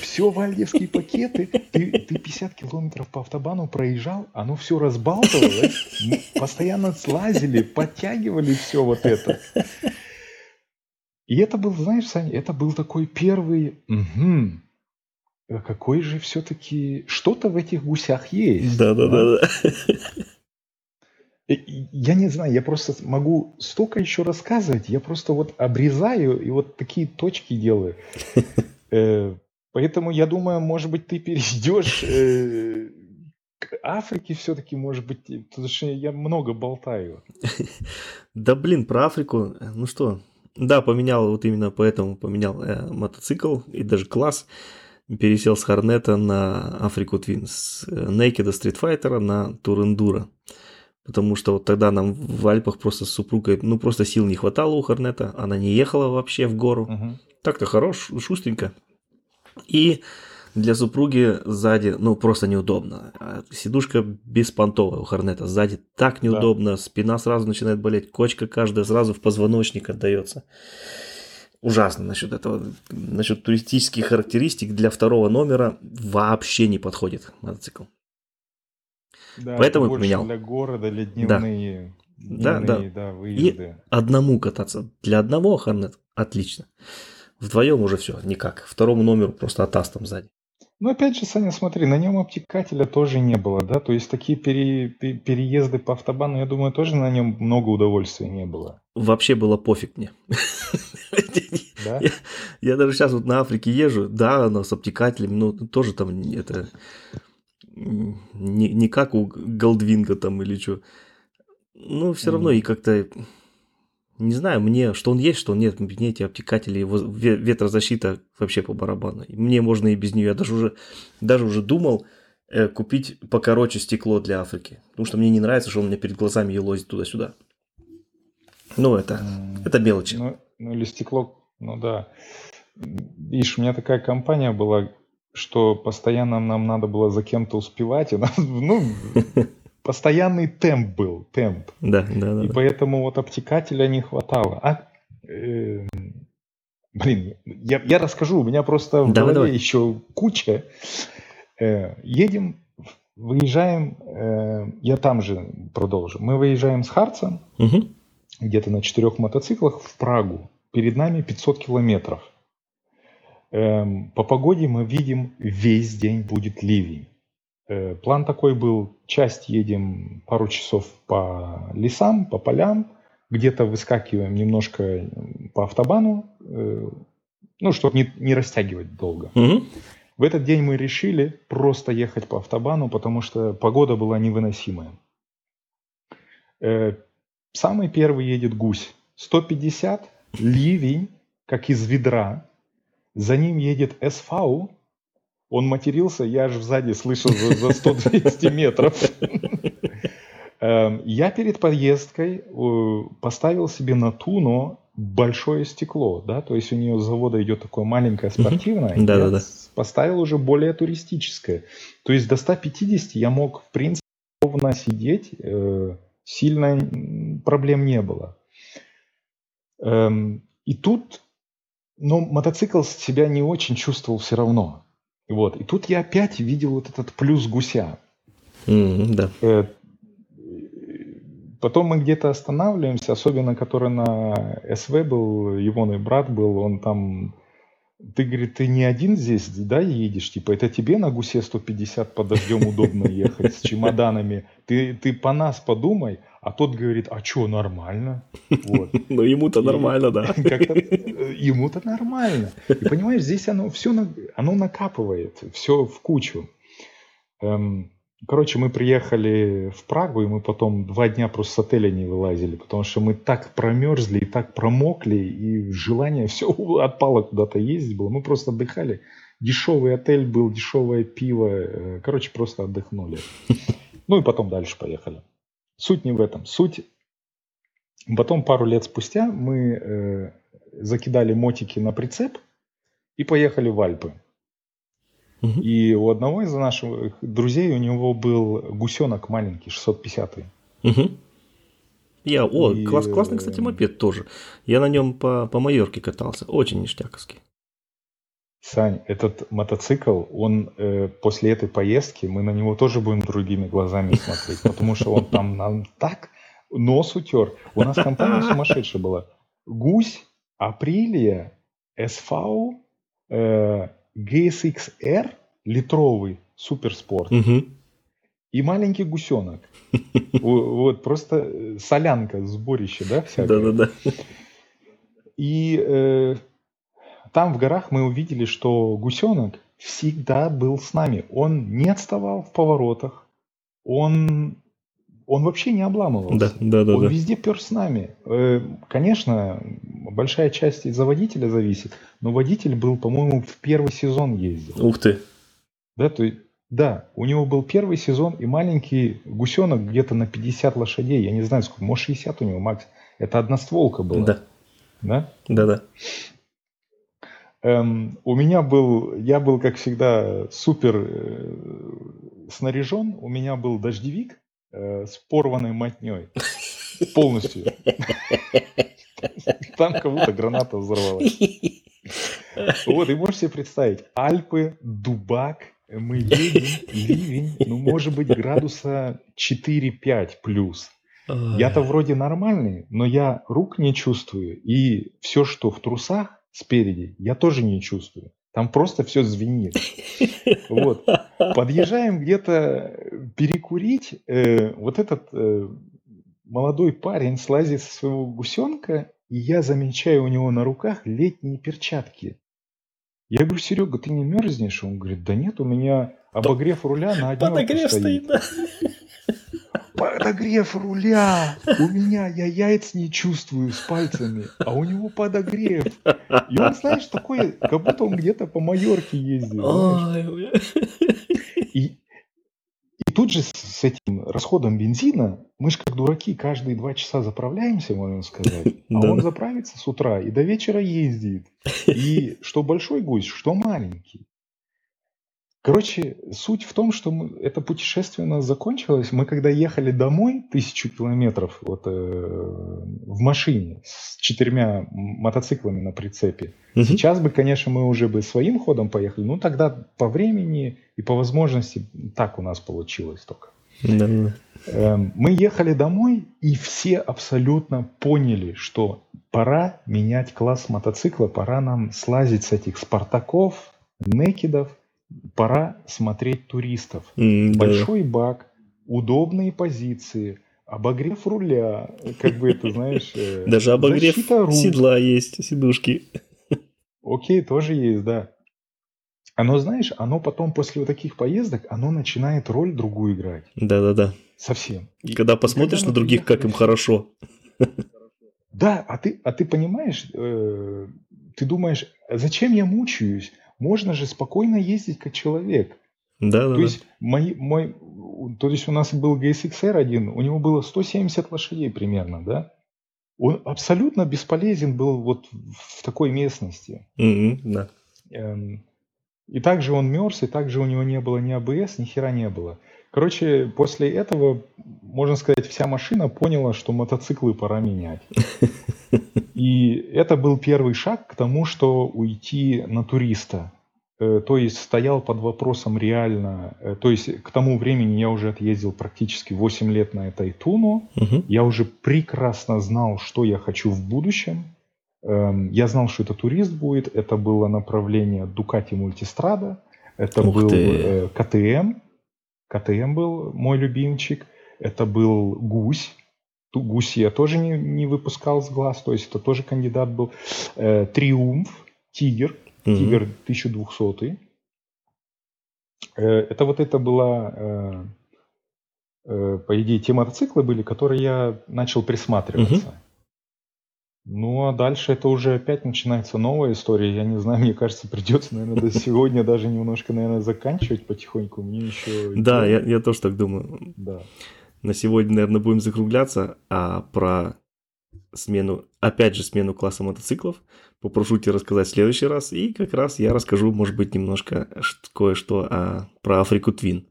Все валдевские пакеты. Ты, ты 50 километров по автобану проезжал, оно все разбалтывалось. Постоянно слазили, подтягивали все вот это. И это был, знаешь, Саня, это был такой первый... Угу, какой же все-таки... Что-то в этих гусях есть. Да-да-да. Э, я не знаю, я просто могу столько еще рассказывать, я просто вот обрезаю и вот такие точки делаю. [laughs] Э, поэтому я думаю, может быть, ты перейдешь э, к Африке все-таки, может быть, потому что я много болтаю. Да блин, про Африку, ну что, да, поменял, вот именно поэтому поменял э, мотоцикл и даже класс. Пересел с Хорнета на Африку Твин, с Street Fighter на Турендура потому что вот тогда нам в Альпах просто с супругой, ну просто сил не хватало у Хорнета, она не ехала вообще в гору. Угу. Так-то хорош, шустренько. И для супруги сзади, ну, просто неудобно. А сидушка беспонтовая у Хорнета. Сзади так неудобно, да. спина сразу начинает болеть, кочка каждая сразу в позвоночник отдается. Ужасно насчет этого. Насчет туристических характеристик для второго номера вообще не подходит мотоцикл. Да, Поэтому это поменял. для города, для дневные, да. дневные да, да. Да, выезды. И одному кататься. Для одного Хорнет отлично. Вдвоем уже все, никак. Второму номеру просто атас там сзади. Ну, опять же, Саня, смотри, на нем обтекателя тоже не было, да? То есть такие пере, переезды по автобану, я думаю, тоже на нем много удовольствия не было. Вообще было пофиг мне. Да? Я, я даже сейчас вот на Африке езжу, да, оно с обтекателем, но тоже там это не, не как у Голдвинга там или что. Ну, все mm. равно и как-то не знаю, мне, что он есть, что он нет, мне эти обтекатели, его ветрозащита вообще по барабану. Мне можно и без нее. Я даже уже, даже уже думал э, купить покороче стекло для Африки. Потому что мне не нравится, что он у меня перед глазами елозит туда-сюда. Ну, это, это мелочи. Ну, ну, или стекло, ну да. Видишь, у меня такая компания была, что постоянно нам надо было за кем-то успевать, и нас, ну, [laughs] постоянный темп был, темп. Да, да, да. И да. поэтому вот обтекателя не хватало. А, э, блин, я, я расскажу, у меня просто в давай, голове давай. еще куча. Э, едем, выезжаем, э, я там же продолжу. Мы выезжаем с Харца, угу. Где-то на четырех мотоциклах в Прагу. Перед нами 500 километров. Эм, по погоде мы видим, весь день будет ливень. Э, план такой был, часть едем пару часов по лесам, по полям, где-то выскакиваем немножко по автобану, э, ну, чтобы не, не растягивать долго. Угу. В этот день мы решили просто ехать по автобану, потому что погода была невыносимая. Самый первый едет гусь. 150, ливень, как из ведра. За ним едет СВ, он матерился, я аж сзади слышал за, за 100-200 [laughs] метров. Эм, я перед поездкой э, поставил себе на Туно большое стекло, да, то есть у нее с завода идет такое маленькое спортивное, да, да, да. поставил уже более туристическое. То есть до 150 я мог, в принципе, ровно сидеть, э, сильно проблем не было. Эм, и тут но мотоцикл себя не очень чувствовал все равно. Вот. И тут я опять видел вот этот плюс гуся. Mm, да. Э, потом мы где-то останавливаемся, особенно который на СВ был, его брат был, он там ты, говорит, ты не один здесь, да, едешь? Типа, это тебе на гусе 150 под дождем удобно ехать с чемоданами. Ты, ты по нас подумай. А тот говорит, а что, нормально? Вот. [laughs] Ну, ему-то нормально, да. [laughs] Э, ему-то нормально. И понимаешь, здесь оно все оно накапывает, все в кучу. Эм, Короче, мы приехали в Прагу, и мы потом два дня просто с отеля не вылазили, потому что мы так промерзли и так промокли, и желание все [laughs] отпало куда-то ездить было. Мы просто отдыхали. Дешевый отель был, дешевое пиво. Э, короче, просто отдохнули. [laughs] Ну и потом дальше поехали. Суть не в этом. Суть... Потом пару лет спустя мы э, закидали мотики на прицеп и поехали в Альпы. Угу. И у одного из наших друзей у него был гусенок маленький, 650-й. Угу. Я, о, и... класс, классный, кстати, мопед тоже. Я на нем по, по Майорке катался, очень ништяковский. Сань, этот мотоцикл, он э, после этой поездки, мы на него тоже будем другими глазами смотреть, потому что он там нам так нос утер. У нас компания [laughs] сумасшедшая была. Гусь, Априлия, СВ, э, GSX-R литровый суперспорт угу. и маленький гусенок. [laughs] Вот просто э, солянка, сборище, да, Да-да-да. И э, там в горах мы увидели, что гусенок всегда был с нами. Он не отставал в поворотах. Он он вообще не обламывался. Да, да, да. Он да. везде пер с нами. Э, конечно, большая часть из-за водителя зависит, но водитель был, по-моему, в первый сезон ездил. Ух ты. Да, то есть, да, у него был первый сезон, и маленький гусенок где-то на 50 лошадей, я не знаю сколько, может 60 у него, Макс. Это одностволка была. Да. Да? Да, да. Эм, у меня был, я был, как всегда, супер э, снаряжен. У меня был дождевик, э, с порванной мотней. Полностью. Там как будто граната взорвалась. Вот, и можете себе представить, Альпы, Дубак, мы едем, ливень, ну, может быть, градуса 4-5 плюс. Я-то вроде нормальный, но я рук не чувствую. И все, что в трусах спереди, я тоже не чувствую. Там просто все звенит. Вот. Подъезжаем где-то перекурить. Э, вот этот э, молодой парень слазит со своего гусенка, и я замечаю у него на руках летние перчатки. Я говорю, Серега, ты не мерзнешь? Он говорит, да нет, у меня обогрев руля на одном Подогрев стоит. стоит да подогрев руля. У меня я яиц не чувствую с пальцами, а у него подогрев. И он, знаешь, такой, как будто он где-то по Майорке ездил. И, и тут же с этим расходом бензина мы же как дураки каждые два часа заправляемся, можно сказать. А он заправится с утра и до вечера ездит. И что большой гусь, что маленький. Короче, суть в том, что мы, это путешествие у нас закончилось. Мы когда ехали домой, тысячу километров вот, э, в машине с четырьмя мотоциклами на прицепе. Угу. Сейчас бы, конечно, мы уже бы своим ходом поехали. Ну, тогда по времени и по возможности так у нас получилось только. Да, да. Э, мы ехали домой, и все абсолютно поняли, что пора менять класс мотоцикла, пора нам слазить с этих спартаков, некидов пора смотреть туристов. Mm, Большой да. бак, удобные позиции, обогрев руля, как бы это, знаешь... [laughs] Э, Даже обогрев седла есть, сидушки. Окей, тоже есть, да. Оно, знаешь, оно потом после вот таких поездок, оно начинает роль другую играть. Да-да-да. Совсем. И, когда посмотришь когда на других, как им хорошо. Да, а ты, а ты понимаешь, э, ты думаешь, зачем я мучаюсь? Можно же спокойно ездить как человек. Да, да. То есть, мой, мой, то есть у нас был GSX-R один, у него было 170 лошадей примерно, да? Он абсолютно бесполезен был вот в такой местности. Mm-hmm, да. Эм, и также он мерз, и также у него не было ни АБС, ни хера не было. Короче, после этого, можно сказать, вся машина поняла, что мотоциклы пора менять. [laughs] И это был первый шаг к тому, что уйти на туриста. Э, то есть стоял под вопросом реально, э, то есть к тому времени я уже отъездил практически 8 лет на этой Туну, угу. я уже прекрасно знал, что я хочу в будущем, Эм, я знал, что это турист будет. Это было направление Ducati Multistrada. Это Ух был ты. э, КТМ. КТМ был мой любимчик. Это был Гусь. Ту- Гусь я тоже не, не выпускал с глаз. То есть это тоже кандидат был. Э, Триумф. Тигр. Мгм. Тигр 1200. Э, Это вот это была, э, э, по идее, те мотоциклы были, которые я начал присматриваться. Ну, а дальше это уже опять начинается новая история. Я не знаю, мне кажется, придется, наверное, до сегодня даже немножко, наверное, заканчивать потихоньку. Мне еще... Да, я, я тоже так думаю. Да. На сегодня, наверное, будем закругляться, а про смену, опять же, смену класса мотоциклов попрошу тебя рассказать в следующий раз, и как раз я расскажу, может быть, немножко кое-что а, про Африку Твин.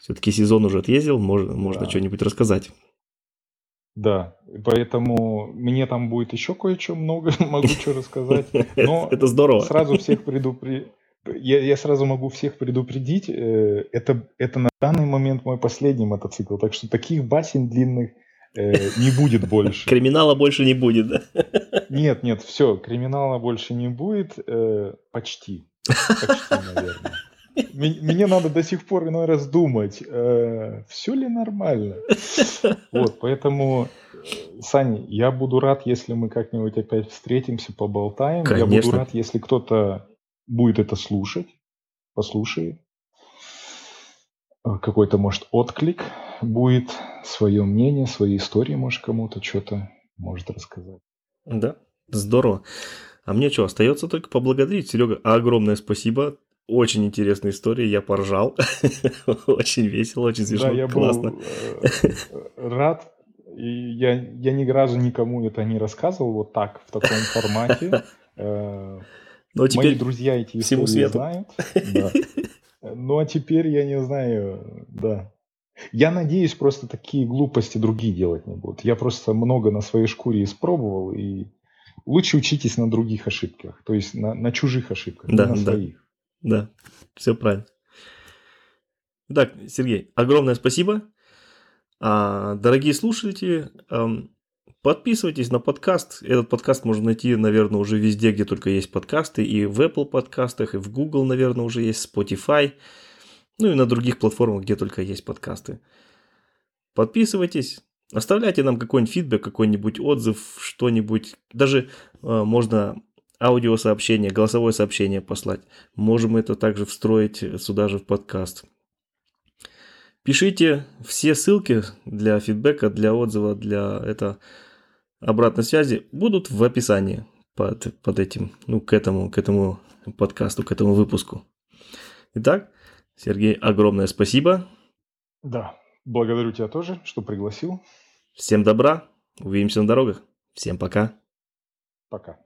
Все-таки сезон уже отъездил, мож- можно Да. что-нибудь рассказать. Да, поэтому мне там будет еще кое-что много, [laughs] могу что рассказать. [laughs] Но Это здорово. сразу всех предупредить. Я, я сразу могу всех предупредить, э, это, это на данный момент мой последний мотоцикл, так что таких басен длинных э, не будет больше. [laughs] Криминала больше не будет, да? Нет, нет, все, криминала больше не будет, э, почти, почти, наверное. Мне надо до сих пор иной раз думать, все ли нормально. Вот, поэтому, э, Саня, я буду рад, если мы как-нибудь опять встретимся, поболтаем. Я буду рад, если кто-то будет это слушать, послушает. Э, Какой-то, может, отклик будет, свое мнение, свои истории, может, кому-то что-то может рассказать. Да, здорово. А мне что, остается только поблагодарить, Серега. Огромное спасибо. Очень интересная история, я поржал. [laughs] Очень весело, очень смешно, Да, я классно. был э, рад. И я, я ни разу никому это не рассказывал вот так, в таком формате. [laughs] Э, Но Мои теперь друзья эти всему свету. знают. [laughs] Да. Ну а теперь я не знаю, да. Я надеюсь, просто такие глупости другие делать не будут. Я просто много на своей шкуре испробовал, и лучше учитесь на других ошибках, то есть на, на чужих ошибках, Да, не на да. своих. Да, все правильно. Итак, Сергей, огромное спасибо. А, дорогие слушатели, подписывайтесь на подкаст. Этот подкаст можно найти, наверное, уже везде, где только есть подкасты. И в Apple подкастах, и в Google, наверное, уже есть Spotify. Ну и на других платформах, где только есть подкасты. Подписывайтесь. Оставляйте нам какой-нибудь фидбэк, какой-нибудь отзыв, что-нибудь. Даже э, можно аудиосообщение, голосовое сообщение послать. Можем это также встроить сюда же в подкаст. Пишите все ссылки для фидбэка, для отзыва, для это обратной связи будут в описании под, под этим, ну, к этому, к этому подкасту, к этому выпуску. Итак, Сергей, огромное спасибо. Да, благодарю тебя тоже, что пригласил. Всем добра. Увидимся на дорогах. Всем пока. Пока.